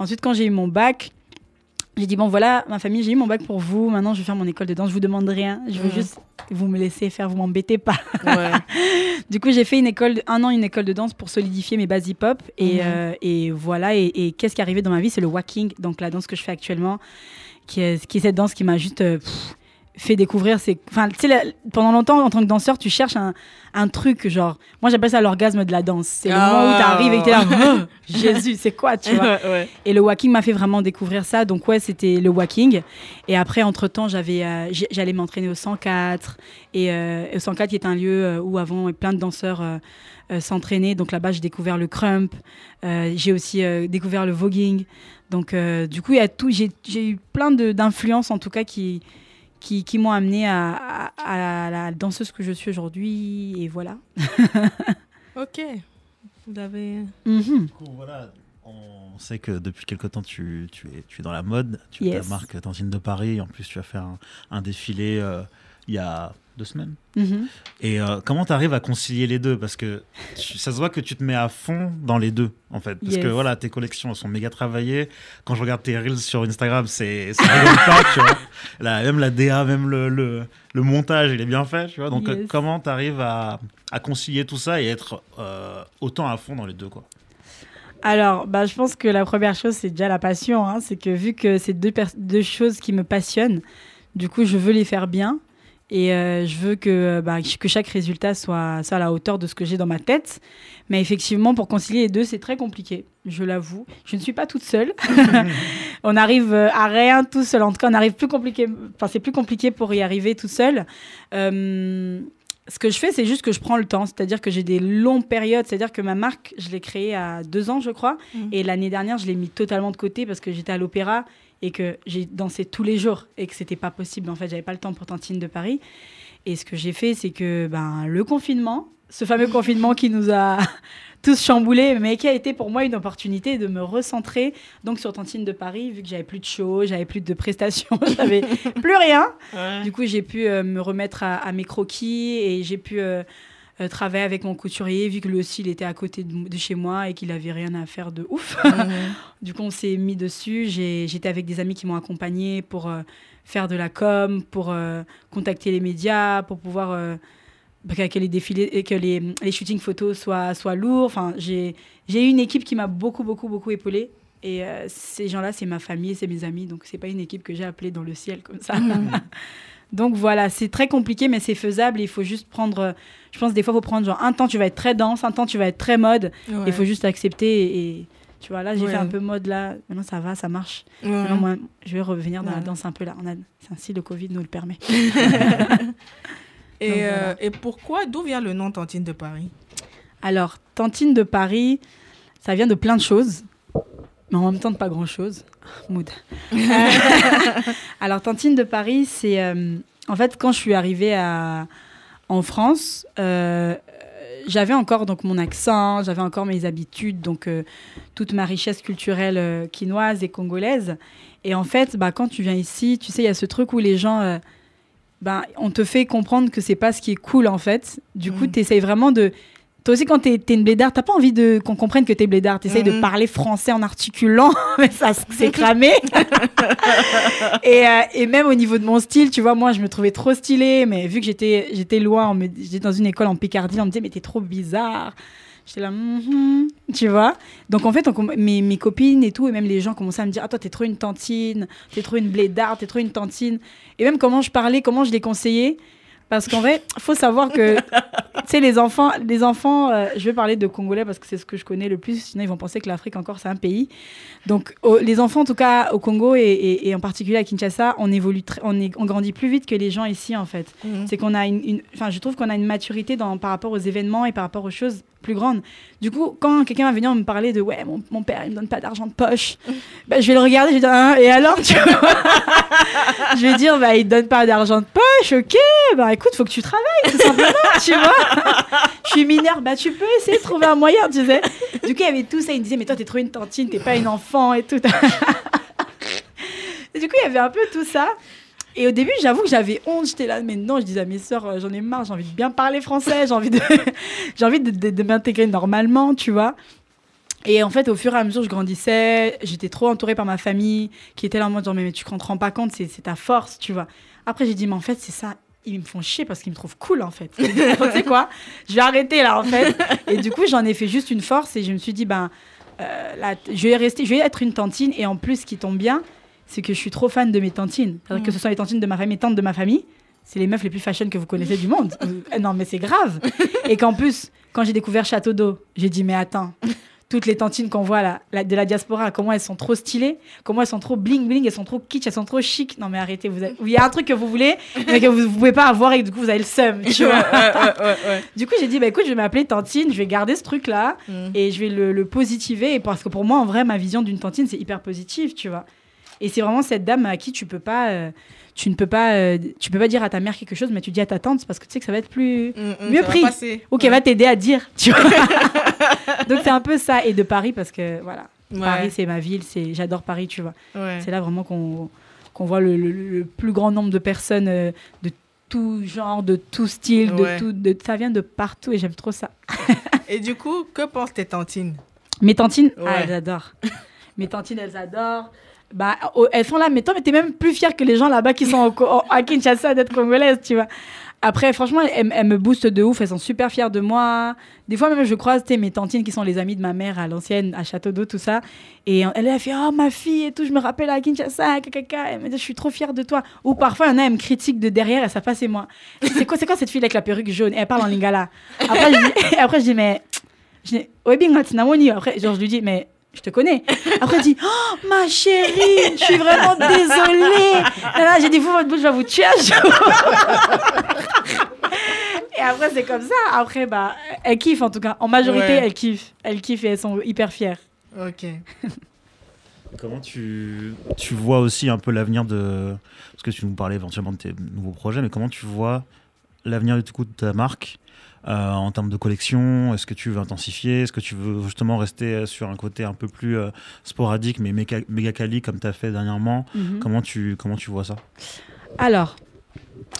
Ensuite, quand j'ai eu mon bac, j'ai dit bon voilà, ma famille, j'ai eu mon bac pour vous. Maintenant, je vais faire mon école de danse. Je vous demande rien. Je veux Mhm. juste que vous me laissez faire. Vous m'embêtez pas. Ouais. Du coup, j'ai fait une école, un an une école de danse pour solidifier mes bases hip-hop. Et, Mhm. euh, et voilà. Et, et qu'est-ce qui est arrivé dans ma vie? C'est le walking, donc la danse que je fais actuellement, qui est, qui est cette danse qui m'a juste euh, pff, fait découvrir. C'est, enfin, tu sais, pendant longtemps, en tant que danseur, tu cherches un, un truc genre. Moi, j'appelle ça l'orgasme de la danse. C'est le moment où tu arrives et que t'es là, Oh, Jésus, c'est quoi, tu vois? Ouais, et le walking m'a fait vraiment découvrir ça. Donc ouais, c'était le walking. Et après, entre-temps, j'avais, euh, j'allais m'entraîner au 104. Et euh, au 104, qui est un lieu euh, où avant plein de danseurs euh, s'entraînaient. Donc là-bas, j'ai découvert le crump. J'ai aussi découvert le voguing. Donc du coup, il y a tout. J'ai, eu plein d'influences, en tout cas, qui, qui, qui m'ont amené à, à- à la danseuse que je suis aujourd'hui. Et voilà. Ok. Vous avez. Mhm. Du coup, voilà, on sait que depuis quelque temps, tu, tu, es, tu es dans la mode. Tu Yes. ta marque Tantine de Paris. En plus, tu vas faire un, un défilé euh, il y a deux semaines. Mhm. Et euh, comment tu arrives à concilier les deux? Parce que tu- ça se voit que tu te mets à fond dans les deux, en fait. Parce Yes. que voilà, tes collections elles sont méga travaillées. Quand je regarde tes reels sur Instagram, c'est ça rigole pas, tu vois. La- même la DA, même le, le, le montage, il est bien fait, tu vois. Donc, euh, comment tu arrives à, à concilier tout ça et être euh, autant à fond dans les deux, quoi? Alors, bah, je pense que la première chose, c'est déjà la passion. hein. C'est que vu que c'est deux, deux choses qui me passionnent, du coup, je veux les faire bien. Et euh, je veux que, bah, que chaque résultat soit, soit à la hauteur de ce que j'ai dans ma tête. Mais effectivement, pour concilier les deux, c'est très compliqué, je l'avoue. Je ne suis pas toute seule. on arrive euh, à rien tout seul. En tout cas, on arrive plus compliqué. Enfin, c'est plus compliqué pour y arriver tout seul. Euh, ce que je fais, c'est juste que je prends le temps. C'est-à-dire que j'ai des longues périodes. C'est-à-dire que ma marque, je l'ai créée à deux ans, je crois. Mhm. Et l'année dernière, je l'ai mis totalement de côté parce que j'étais à l'opéra et que j'ai dansé tous les jours et que c'était pas possible. En fait, j'avais pas le temps pour Tantine de Paris. Et ce que j'ai fait, c'est que ben, le confinement, ce fameux confinement qui nous a tous chamboulés, mais qui a été pour moi une opportunité de me recentrer donc sur Tantine de Paris, vu que j'avais plus de show, j'avais plus de prestations, j'avais plus rien. Ouais. Du coup, j'ai pu euh, me remettre à, à mes croquis et j'ai pu euh, euh, travailler avec mon couturier, vu que lui aussi, il était à côté de, de chez moi et qu'il avait rien à faire de ouf. Mhm. du coup, on s'est mis dessus. J'étais avec des amis qui m'ont accompagné pour euh, faire de la com, pour euh, contacter les médias, pour pouvoir euh, bah, que les défilés et que les, les shootings photos soient, soient lourds. Enfin, j'ai eu une équipe qui m'a beaucoup, beaucoup, beaucoup épaulée. Et euh, ces gens-là, c'est ma famille, c'est mes amis. Donc, c'est pas une équipe que j'ai appelée dans le ciel comme ça. Donc voilà, c'est très compliqué, mais c'est faisable. Il faut juste prendre, euh, je pense des fois, il faut prendre genre un temps, tu vas être très dense, un temps, tu vas être très mode. Ouais. Il faut juste accepter. Et, et tu vois, là, j'ai Ouais. fait un peu mode là. Maintenant, ça va, ça marche. Ouais. Maintenant, moi, je vais revenir dans la danse un peu là. On a, c'est ainsi le Covid nous le permet. Et, Donc, euh, voilà. et pourquoi, d'où vient le nom Tantine de Paris? Alors, Tantine de Paris, ça vient de plein de choses, mais en même temps de pas grand-chose. Mood. Alors, Tantine de Paris, c'est... euh, en fait, quand je suis arrivée à, en France, euh, j'avais encore donc mon accent, j'avais encore mes habitudes, donc euh, toute ma richesse culturelle quinoise et congolaise. Et en fait, bah, quand tu viens ici, tu sais, il y a ce truc où les gens... ben, on te fait comprendre que c'est pas ce qui est cool en fait. Du coup, Mm. tu essayes vraiment de. Toi aussi, quand t'es es une blédarde, t'as pas envie de qu'on comprenne que t'es blédarde. T'essayes de parler français en articulant, mais ça c'est cramé. et, euh, et même au niveau de mon style, tu vois, moi je me trouvais trop stylée, mais vu que j'étais j'étais loin, j'étais dans une école en Picardie, on me disait mais t'es trop bizarre. J'étais là, Mhm tu vois. Donc en fait, on mes, mes copines et tout, et même les gens commençaient à me dire Ah, toi, t'es trop une tantine, t'es trop une blédarde, t'es trop une tantine. Et même comment je parlais, comment je les conseillais. Parce qu'en vrai, faut savoir que, tu sais, les enfants, les enfants euh, je vais parler de Congolais parce que c'est ce que je connais le plus, sinon ils vont penser que l'Afrique encore c'est un pays. Donc au- les enfants, en tout cas au Congo et, et- et en particulier à Kinshasa, on évolue, on, est, on grandit plus vite que les gens ici en fait. Mhm. C'est qu'on a une, une- enfin, je trouve qu'on a une maturité dans, par rapport aux événements et par rapport aux choses plus grandes. Du coup, quand quelqu'un va venir me parler de ouais, mon, mon père il me donne pas d'argent de poche, bah, je vais le regarder, je vais dire Hein, et alors tu vois? Je vais dire bah il te donne pas d'argent de poche, ok, bah écoute, faut que tu travailles tout simplement, tu vois? Je suis mineure, bah tu peux essayer de trouver un moyen, tu sais? Du coup, il y avait tout ça, il me disait mais toi t'es trop une tantine, t'es pas une enfant et tout. Du coup, il y avait un peu tout ça. Et au début, j'avoue que j'avais honte. J'étais là, mais non, je disais à mes sœurs, euh, j'en ai marre, j'ai envie de bien parler français, j'ai envie de, j'ai envie de, de- de m'intégrer normalement, tu vois. Et en fait, au fur et à mesure, je grandissais, j'étais trop entourée par ma famille, qui était là en mode genre, mais, mais tu ne te rends pas compte, c'est ta force, tu vois. Après, j'ai dit, mais en fait, c'est ça. Ils me font chier parce qu'ils me trouvent cool, en fait. tu sais quoi Je vais arrêter là, en fait. Et du coup, j'en ai fait juste une force et je me suis dit, ben, euh, là, je vais rester, je vais être une tantine. Et en plus, qui tombe bien, c'est que je suis trop fan de mes tantines. C'est-à-dire Que ce soit les tantines de ma famille, mes tantes de ma famille, c'est les meufs les plus fashion que vous connaissez du monde. Euh, non, mais c'est grave. Et qu'en plus, quand j'ai découvert Château d'eau, j'ai dit, mais attends, toutes les tantines qu'on voit là, de la diaspora, comment elles sont trop stylées, comment elles sont trop bling bling, elles sont trop kitsch, elles sont trop chic. Non, mais arrêtez, vous avez- il y a un truc que vous voulez, mais que vous, vous pouvez pas avoir et du coup, vous avez le seum. Tu vois du coup, j'ai dit, bah écoute, je vais m'appeler Tantine, je vais garder ce truc-là Mhm. et je vais le, le positiver. Parce que pour moi, en vrai, ma vision d'une Tantine, c'est hyper positif, tu vois. Et c'est vraiment cette dame à qui tu peux pas, euh, tu ne peux pas, euh, tu peux pas dire à ta mère quelque chose, mais tu dis à ta tante parce que tu sais que ça va être plus, Mm, mm, Mieux pris. ou qu'elle va t'aider à dire, tu vois. Donc c'est un peu ça. Et de Paris parce que voilà, Ouais. Paris c'est ma ville, c'est, j'adore Paris, tu vois. Ouais. C'est là vraiment qu'on qu'on voit le, le- le plus grand nombre de personnes euh, de tout genre, de tout style, de tout, de, ça vient de partout et j'aime trop ça. Et du coup, que pensent tes tantines? Mes tantines, ah, elles adorent. Mes tantines, elles adorent. Bah, elles sont là, mais toi, mais t'es même plus fière que les gens là-bas qui sont au à Kinshasa d'être congolaises, tu vois. Après, franchement, elles, me boostent de ouf, elles sont super fières de moi. Des fois, même, je croise mes tantines qui sont les amies de ma mère à l'ancienne, à Château d'Eau, tout ça. Et elle, elle fait Oh, ma fille et tout, je me rappelle à Kinshasa, caca. Elle me dit Je suis trop fière de toi. Ou parfois, il y en a, elles me critiquent de derrière et ça passe, c'est moi. C'est quoi, quoi cette fille avec la perruque jaune? Et elle parle en lingala. Après, je dis, après, je dis Mais. Je dis. Après, je lui dis Mais je te connais. Après, elle dit Oh, ma chérie, je suis vraiment désolée. Là, j'ai dit Vous, votre bouche, je vais vous tuer un jour. Et après, c'est comme ça. Après, bah, elles kiffent en tout cas. En majorité, Ouais. elles kiffent. Elles kiffent et elles sont hyper fières. Ok. Comment tu, tu vois aussi un peu l'avenir de. Parce que tu nous parlais éventuellement de tes nouveaux projets, mais comment tu vois l'avenir du coup de ta marque euh, en termes de collection Est-ce que tu veux intensifier? Est-ce que tu veux justement rester sur un côté un peu plus euh, sporadique, mais méga, méga quali comme tu as fait dernièrement? Mhm. comment, tu, comment tu vois ça? Alors,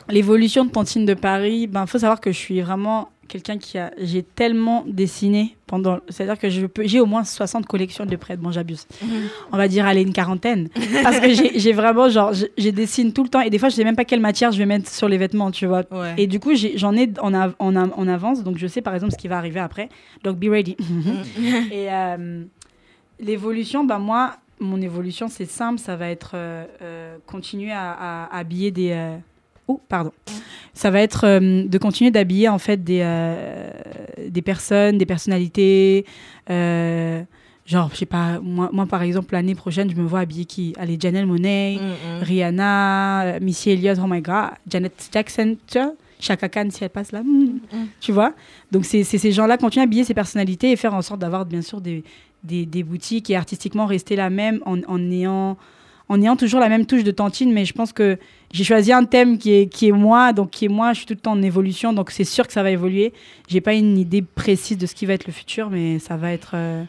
l'évolution de Tantine de Paris, ben faut savoir que je suis vraiment quelqu'un qui a j'ai tellement dessiné pendant c'est-à-dire que je peux j'ai au moins 60 collections de prêts bon j'abuse. On va dire aller une quarantaine parce que j'ai j'ai vraiment genre je, je dessine tout le temps et des fois je sais même pas quelle matière je vais mettre sur les vêtements, tu vois. Ouais. Et du coup, j'ai- j'en ai, en, av- en, av- en avance, donc je sais par exemple ce qui va arriver après. Donc be ready. et euh, l'évolution, bah moi, mon évolution, c'est simple, ça va être euh, euh, continuer à, à habiller des. Oh, pardon. Ça va être euh, de continuer d'habiller en fait des, euh, des personnes, des personnalités. euh, genre, je sais pas, moi, moi par exemple, l'année prochaine, je me vois habiller qui? Allez, Janelle Monet. Mm, mm. Rihanna, Missy Elliott, oh my god, Janet Jackson, tu vois, Chaka Khan si elle passe là, mm, tu vois? Donc c'est c'est ces gens-là continuer à habiller ces personnalités et faire en sorte d'avoir bien sûr des, des, des boutiques et artistiquement rester la même en, en ayant en ayant toujours la même touche de tantine, mais je pense que j'ai choisi un thème qui est, qui est moi, donc qui est moi, je suis tout le temps en évolution, donc c'est sûr que ça va évoluer. J'ai pas une idée précise de ce qui va être le futur, mais ça va être, euh,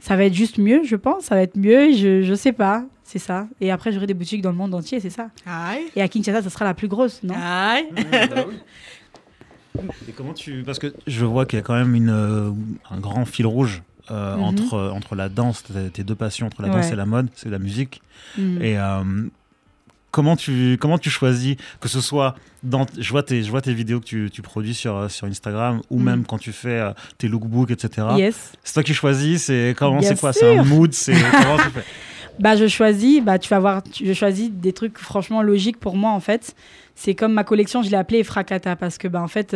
ça va être juste mieux, je pense, ça va être mieux, je, je sais pas, c'est ça. Et après, j'aurai des boutiques dans le monde entier, c'est ça. Aïe. Et à Kinshasa, ça sera la plus grosse, non? Aïe. Et comment tu parce que je vois qu'il y a quand même une, euh, un grand fil rouge euh, Mhm. entre euh, entre la danse, tes, deux passions entre la danse Ouais. et la mode, c'est la musique. Mm. Et euh, comment tu comment tu choisis que ce soit dans je vois tes je vois tes vidéos que tu, tu produis sur sur Instagram ou Mhm. même quand tu fais euh, tes lookbooks etc. Yes. C'est toi qui choisis, c'est comment c'est quoi, c'est un mood, c'est comment tu fais Bah, je choisis, bah, tu vas voir, je choisis des trucs franchement logiques pour moi, en fait. C'est comme ma collection, je l'ai appelée Fracata parce que, bah, en fait,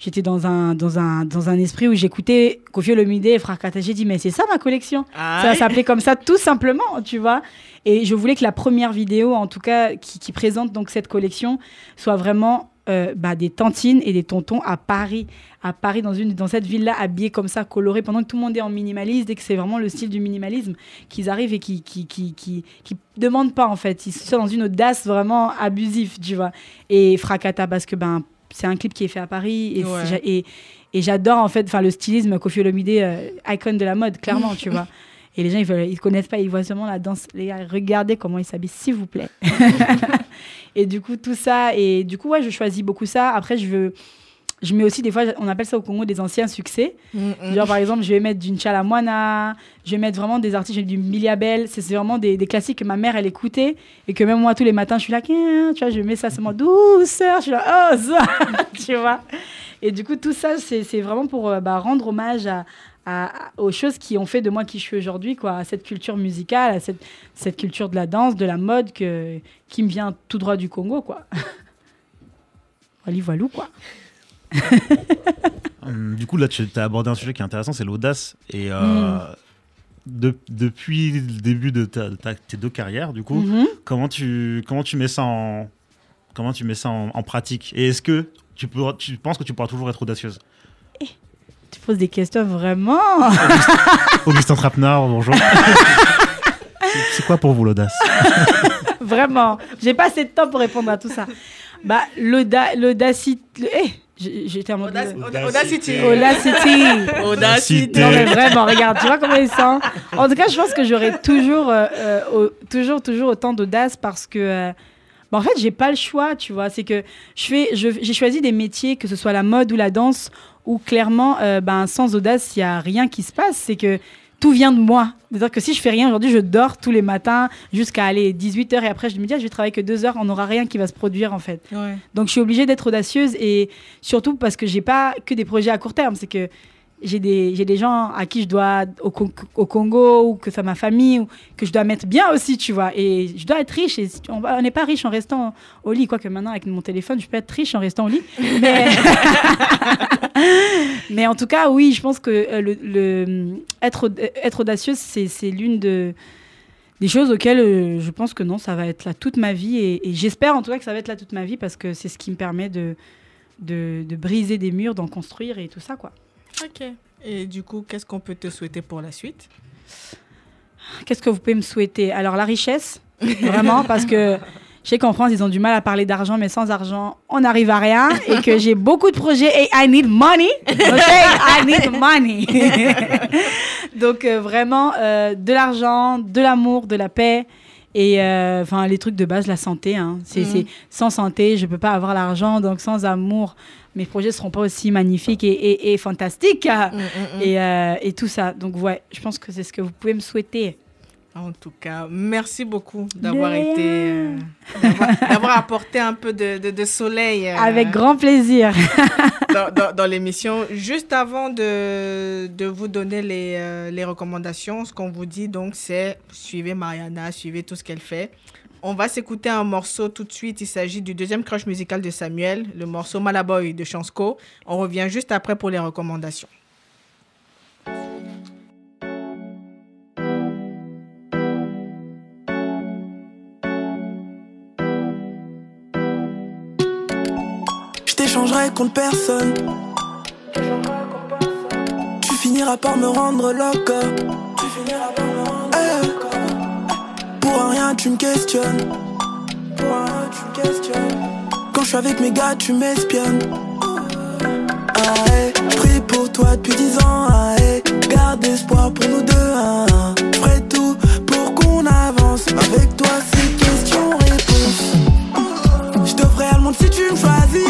j'étais dans un, dans, un, dans un esprit où j'écoutais Kofi Olomide et Fracata. J'ai dit, mais c'est ça ma collection. Ça s'appelait comme ça tout simplement, tu vois. Et je voulais que la première vidéo, en tout cas, qui, qui présente donc cette collection, soit vraiment euh, bah, des tantines et des tontons à Paris, à Paris dans une dans cette ville-là, habillés comme ça, colorés, pendant que tout le monde est en minimaliste et que c'est vraiment le style du minimalisme qu'ils arrivent et qui qui qui qui, qui demandent pas en fait, ils sont dans une audace vraiment abusive, tu vois. Et Fracata parce que ben c'est un clip qui est fait à Paris et Ouais. et, et j'adore en fait enfin le stylisme Kofi Olomide euh, icône de la mode clairement tu vois. Et les gens ils veulent ils connaissent pas ils voient seulement la danse. Les gars regardez comment ils s'habillent s'il vous plaît. Et du coup tout ça et du coup ouais je choisis beaucoup ça. Après je veux je mets aussi des fois on appelle ça au Congo des anciens succès Mm, mm. Genre, par exemple, je vais mettre du Nchalamwana, je vais mettre vraiment des artistes, j'ai du Miliabel. C'est vraiment des, des classiques que ma mère, elle écoutait. Et que même moi, tous les matins, je suis là, tu vois, je mets ça seulement douceur. Je suis là, oh, ça, tu vois. Et du coup, tout ça, c'est vraiment pour euh, bah, rendre hommage à, aux choses qui ont fait de moi qui je suis aujourd'hui, quoi, à cette culture musicale, à cette, cette culture de la danse, de la mode que, qui me vient tout droit du Congo, quoi. Voilà, voilou, quoi. Hum, Du coup, là, tu as abordé un sujet qui est intéressant, c'est l'audace. Et euh, Mm. de- depuis le début de, ta- de ta- tes deux carrières, du coup, Mhm. comment, tu, comment tu mets ça en, comment tu mets ça en, en pratique? Et est-ce que tu, peux, tu penses que tu pourras toujours être audacieuse? Tu poses des questions vraiment. Augustin Trapenard, bonjour. C'est quoi pour vous l'audace? Vraiment, j'ai pas assez de temps pour répondre à tout ça. Bah, l'auda- l'audacité. le- Eh, j'ai- j'étais en mode. Audac- Audacité. Audacity. Audacity. Audacity. Non, mais vraiment, regarde, tu vois comment ils sont. En tout cas, je pense que j'aurai toujours, euh, euh, toujours, toujours autant d'audace parce que. euh, Bah, en fait, j'ai pas le choix, tu vois. C'est que je fais, je- j'ai choisi des métiers, que ce soit la mode ou la danse, où clairement, euh, ben, sans audace, il y a rien qui se passe. C'est que tout vient de moi. C'est-à-dire que si je fais rien aujourd'hui, je dors tous les matins jusqu'à aller 18h et après je me dis, ah, je vais travailler que deux heures, on n'aura rien qui va se produire en fait. Ouais. Donc je suis obligée d'être audacieuse et surtout parce que j'ai pas que des projets à court terme, c'est que j'ai des, gens à qui je dois au, Con- au Congo ou que ça ma famille ou que je dois mettre bien aussi, tu vois. Et je dois être riche et on n'est pas riche en restant au lit, quoique maintenant avec mon téléphone, je peux être riche en restant au lit. Mais, en tout cas, oui, je pense que euh, être, être audacieuse, c'est, l'une de des choses auxquelles euh, je pense que non, ça va être là toute ma vie. Et, j'espère en tout cas que ça va être là toute ma vie parce que c'est ce qui me permet de, de briser des murs, d'en construire et tout ça, quoi. Ok. Et du coup, qu'est-ce qu'on peut te souhaiter pour la suite? Qu'est-ce que vous pouvez me souhaiter? Alors, la richesse, vraiment, parce que je sais qu'en France, ils ont du mal à parler d'argent, mais sans argent, on n'arrive à rien. Et que j'ai beaucoup de projets et I need money. OK? I need money. Donc, euh, vraiment, euh, de l'argent, de l'amour, de la paix. Et euh, enfin, les trucs de base, la santé. Hein. C'est, Mhm. c'est- sans santé, je peux pas avoir l'argent. Donc, sans amour, mes projets seront pas aussi magnifiques et, et- et fantastiques. Et, euh, et tout ça. Donc, ouais, je pense que c'est ce que vous pouvez me souhaiter. En tout cas, merci beaucoup d'avoir été, euh, d'avoir- apporté un peu de, de- de soleil euh, Avec grand plaisir. dans, dans- dans l'émission. Juste avant de, de vous donner les, les recommandations, ce qu'on vous dit donc, c'est suivez Mariana, suivez tout ce qu'elle fait. On va s'écouter un morceau tout de suite. Il s'agit du deuxième crush musical de Samuel, le morceau Malaboy de Chansco. On revient juste après pour les recommandations. Je t'échangerai contre personne. Tu finiras par me rendre loco. Eh, Pour rien, tu me questionnes. Quand je suis avec mes gars, tu m'espionnes. Ah, pour toi depuis dix ans. Garde espoir pour nous deux. Ah, tout pour qu'on avance. Avec toi, c'est question-réponse. Je te ferai le monde si tu me choisis.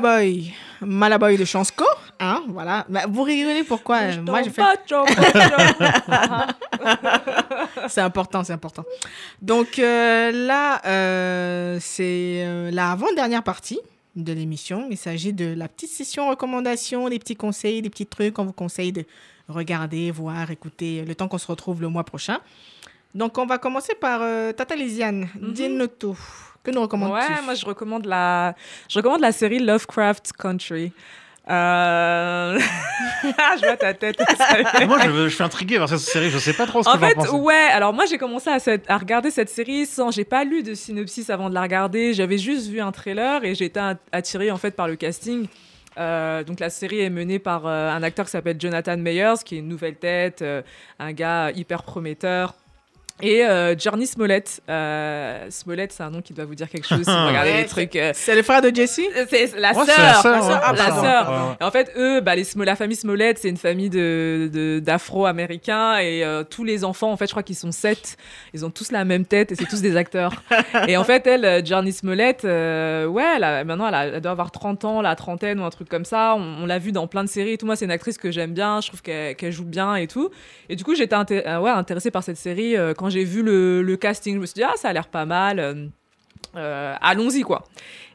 Malaboy. Malaboy de Chansco. Hein, voilà. Bah, vous rigolez pourquoi euh, Moi, j'ai fait. c'est important, c'est important. Donc euh, là, euh, c'est euh, la avant-dernière partie de l'émission. Il s'agit de la petite session recommandation, des petits conseils, des petits trucs qu'on vous conseille de regarder, voir, écouter, le temps qu'on se retrouve le mois prochain. Donc on va commencer par Tata Lisiane. Dis-nous tout. Que nous recommandes-tu Ouais, moi je recommande la, je recommande la série Lovecraft Country. Euh... je vois ta tête. Moi, je, suis intrigué par cette série. Je sais pas trop ce que En j'en fait, pense. ouais. Alors moi, j'ai commencé à, cette- à regarder cette série sans. J'ai pas lu de synopsis avant de la regarder. J'avais juste vu un trailer et j'ai été at- attirée en fait par le casting. Euh, donc la série est menée par euh, un acteur qui s'appelle Jonathan Meyers, qui est une nouvelle tête, euh, un gars hyper prometteur. Et euh, Journey Smollett. Euh, Smollett, c'est un nom qui doit vous dire quelque chose si vous regardez Ouais, les trucs. euh, C'est le frère de Jessie c'est la Ouais, sœur. la sœur, La ouais. sœur. Ah, La pardon. sœur. Ouais, ouais. Et En fait, eux, bah, les, la famille Smollett, c'est une famille de, de- d'afro-américains et euh, tous les enfants, en fait, je crois qu'ils sont sept. Ils ont tous la même tête et c'est tous des acteurs. et en fait, elle, Journey Smollett, euh, ouais, elle a- maintenant, elle, a- elle doit avoir 30 ans, la trentaine ou un truc comme ça. On, on l'a vu dans plein de séries et tout. Moi, c'est une actrice que j'aime bien. Je trouve qu'elle, joue bien et tout. Et du coup, j'étais inté- ouais, intéressée par cette série. euh, quand j'ai vu le, le casting, je me suis dit, ah, ça a l'air pas mal. euh, euh, allons-y, quoi.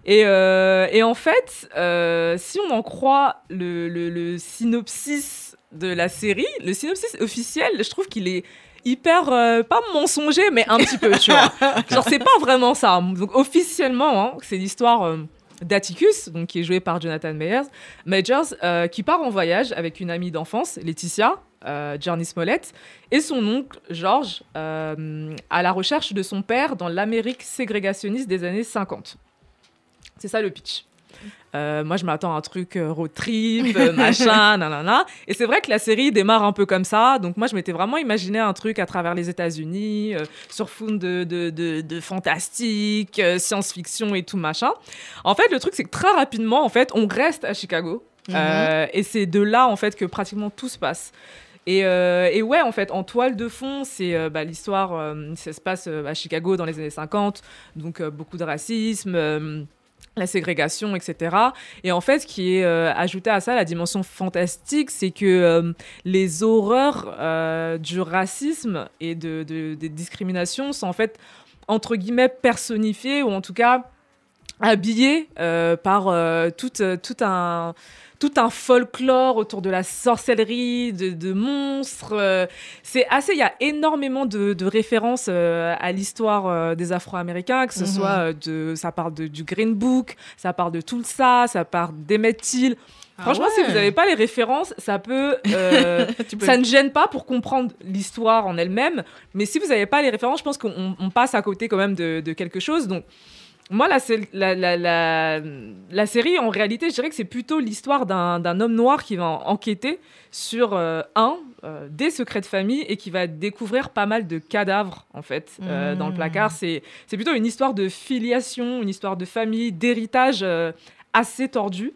Et, euh, et en fait, euh, si on en croit le, le- le synopsis de la série, le synopsis officiel, je trouve qu'il est hyper, pas mensonger, mais un petit peu, tu vois. Genre, c'est pas vraiment ça. Donc, officiellement, hein, c'est l'histoire d'Atticus, donc qui est joué par Jonathan Meyers, Majors, euh, qui part en voyage avec une amie d'enfance, Laetitia, euh, Smollett, et son oncle, George, euh, à la recherche de son père dans l'Amérique ségrégationniste des années 50. C'est ça le pitch. Euh, moi, je m'attends à un truc euh, road trip, euh, machin, nanana. Et c'est vrai que la série démarre un peu comme ça. Donc, moi, je m'étais vraiment imaginé un truc à travers les États-Unis, euh, sur fond de, de, de, de fantastique, euh, science-fiction et tout machin. En fait, le truc, c'est que très rapidement, en fait, on reste à Chicago. Euh, et c'est de là, en fait, que pratiquement tout se passe. Et, euh, et ouais, en fait, en toile de fond, c'est euh, bah, l'histoire, euh, ça se passe à Chicago dans les années 50, donc beaucoup de racisme. La ségrégation, etc. Et en fait, ce qui est euh, ajouté à ça, la dimension fantastique, c'est que euh, les horreurs euh, du racisme et de, de- des discriminations sont en fait, entre guillemets, personnifiées, ou en tout cas habillées par tout, euh, tout un tout un folklore autour de la sorcellerie, de, de monstres. euh, c'est assez, il y a énormément de, de références euh, à l'histoire euh, des Afro-Américains, que ce Mhm. soit de, ça parle de, du Green Book, ça parle de Tulsa, ça parle d'Emmett Till. Ah Franchement, si vous n'avez pas les références, ça peut, euh, ça ne gêne pas pour comprendre l'histoire en elle-même. Mais si vous n'avez pas les références, je pense qu'on on passe à côté quand même de, de quelque chose. Donc, moi, la, sé- la, la, la, la série, en réalité, je dirais que c'est plutôt l'histoire d'un homme noir qui va en- enquêter sur, euh, un, euh, des secrets de famille et qui va découvrir pas mal de cadavres, en fait, euh, dans le placard. C'est plutôt une histoire de filiation, une histoire de famille, d'héritage assez tordu.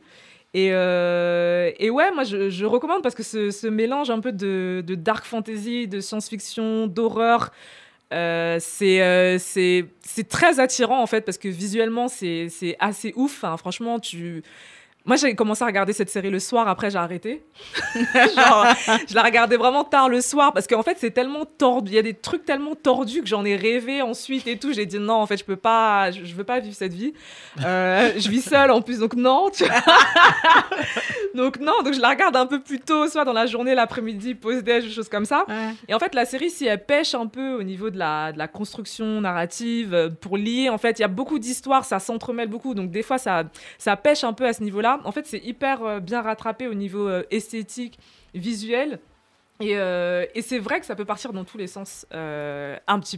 Et, euh, et ouais, moi je, je recommande parce que ce, ce mélange un peu de, de dark fantasy, de science-fiction, d'horreur, euh, c'est euh, c'est très attirant en fait parce que visuellement c'est assez ouf. Franchement, tu. Moi, j'ai commencé à regarder cette série le soir, après j'ai arrêté. Genre, je la regardais vraiment tard le soir parce qu'en fait, c'est tellement tordu. Il y a des trucs tellement tordus que j'en ai rêvé ensuite et tout. J'ai dit non, en fait, je peux pas, je, je veux pas vivre cette vie. Euh, je vis seule en plus, donc non. tu donc non, donc je la regarde un peu plus tôt, soit dans la journée, l'après-midi, pause-déj, des choses comme ça. Ouais. Et en fait, la série, si elle pêche un peu au niveau de la, de la construction narrative, euh, pour lier, en fait, il y a beaucoup d'histoires, ça s'entremêle beaucoup, donc des fois, ça, ça pêche un peu à ce niveau-là. En fait, c'est hyper euh, bien rattrapé au niveau euh, esthétique, visuel. Et, euh, et c'est vrai que ça peut partir dans tous les sens, un petit peu.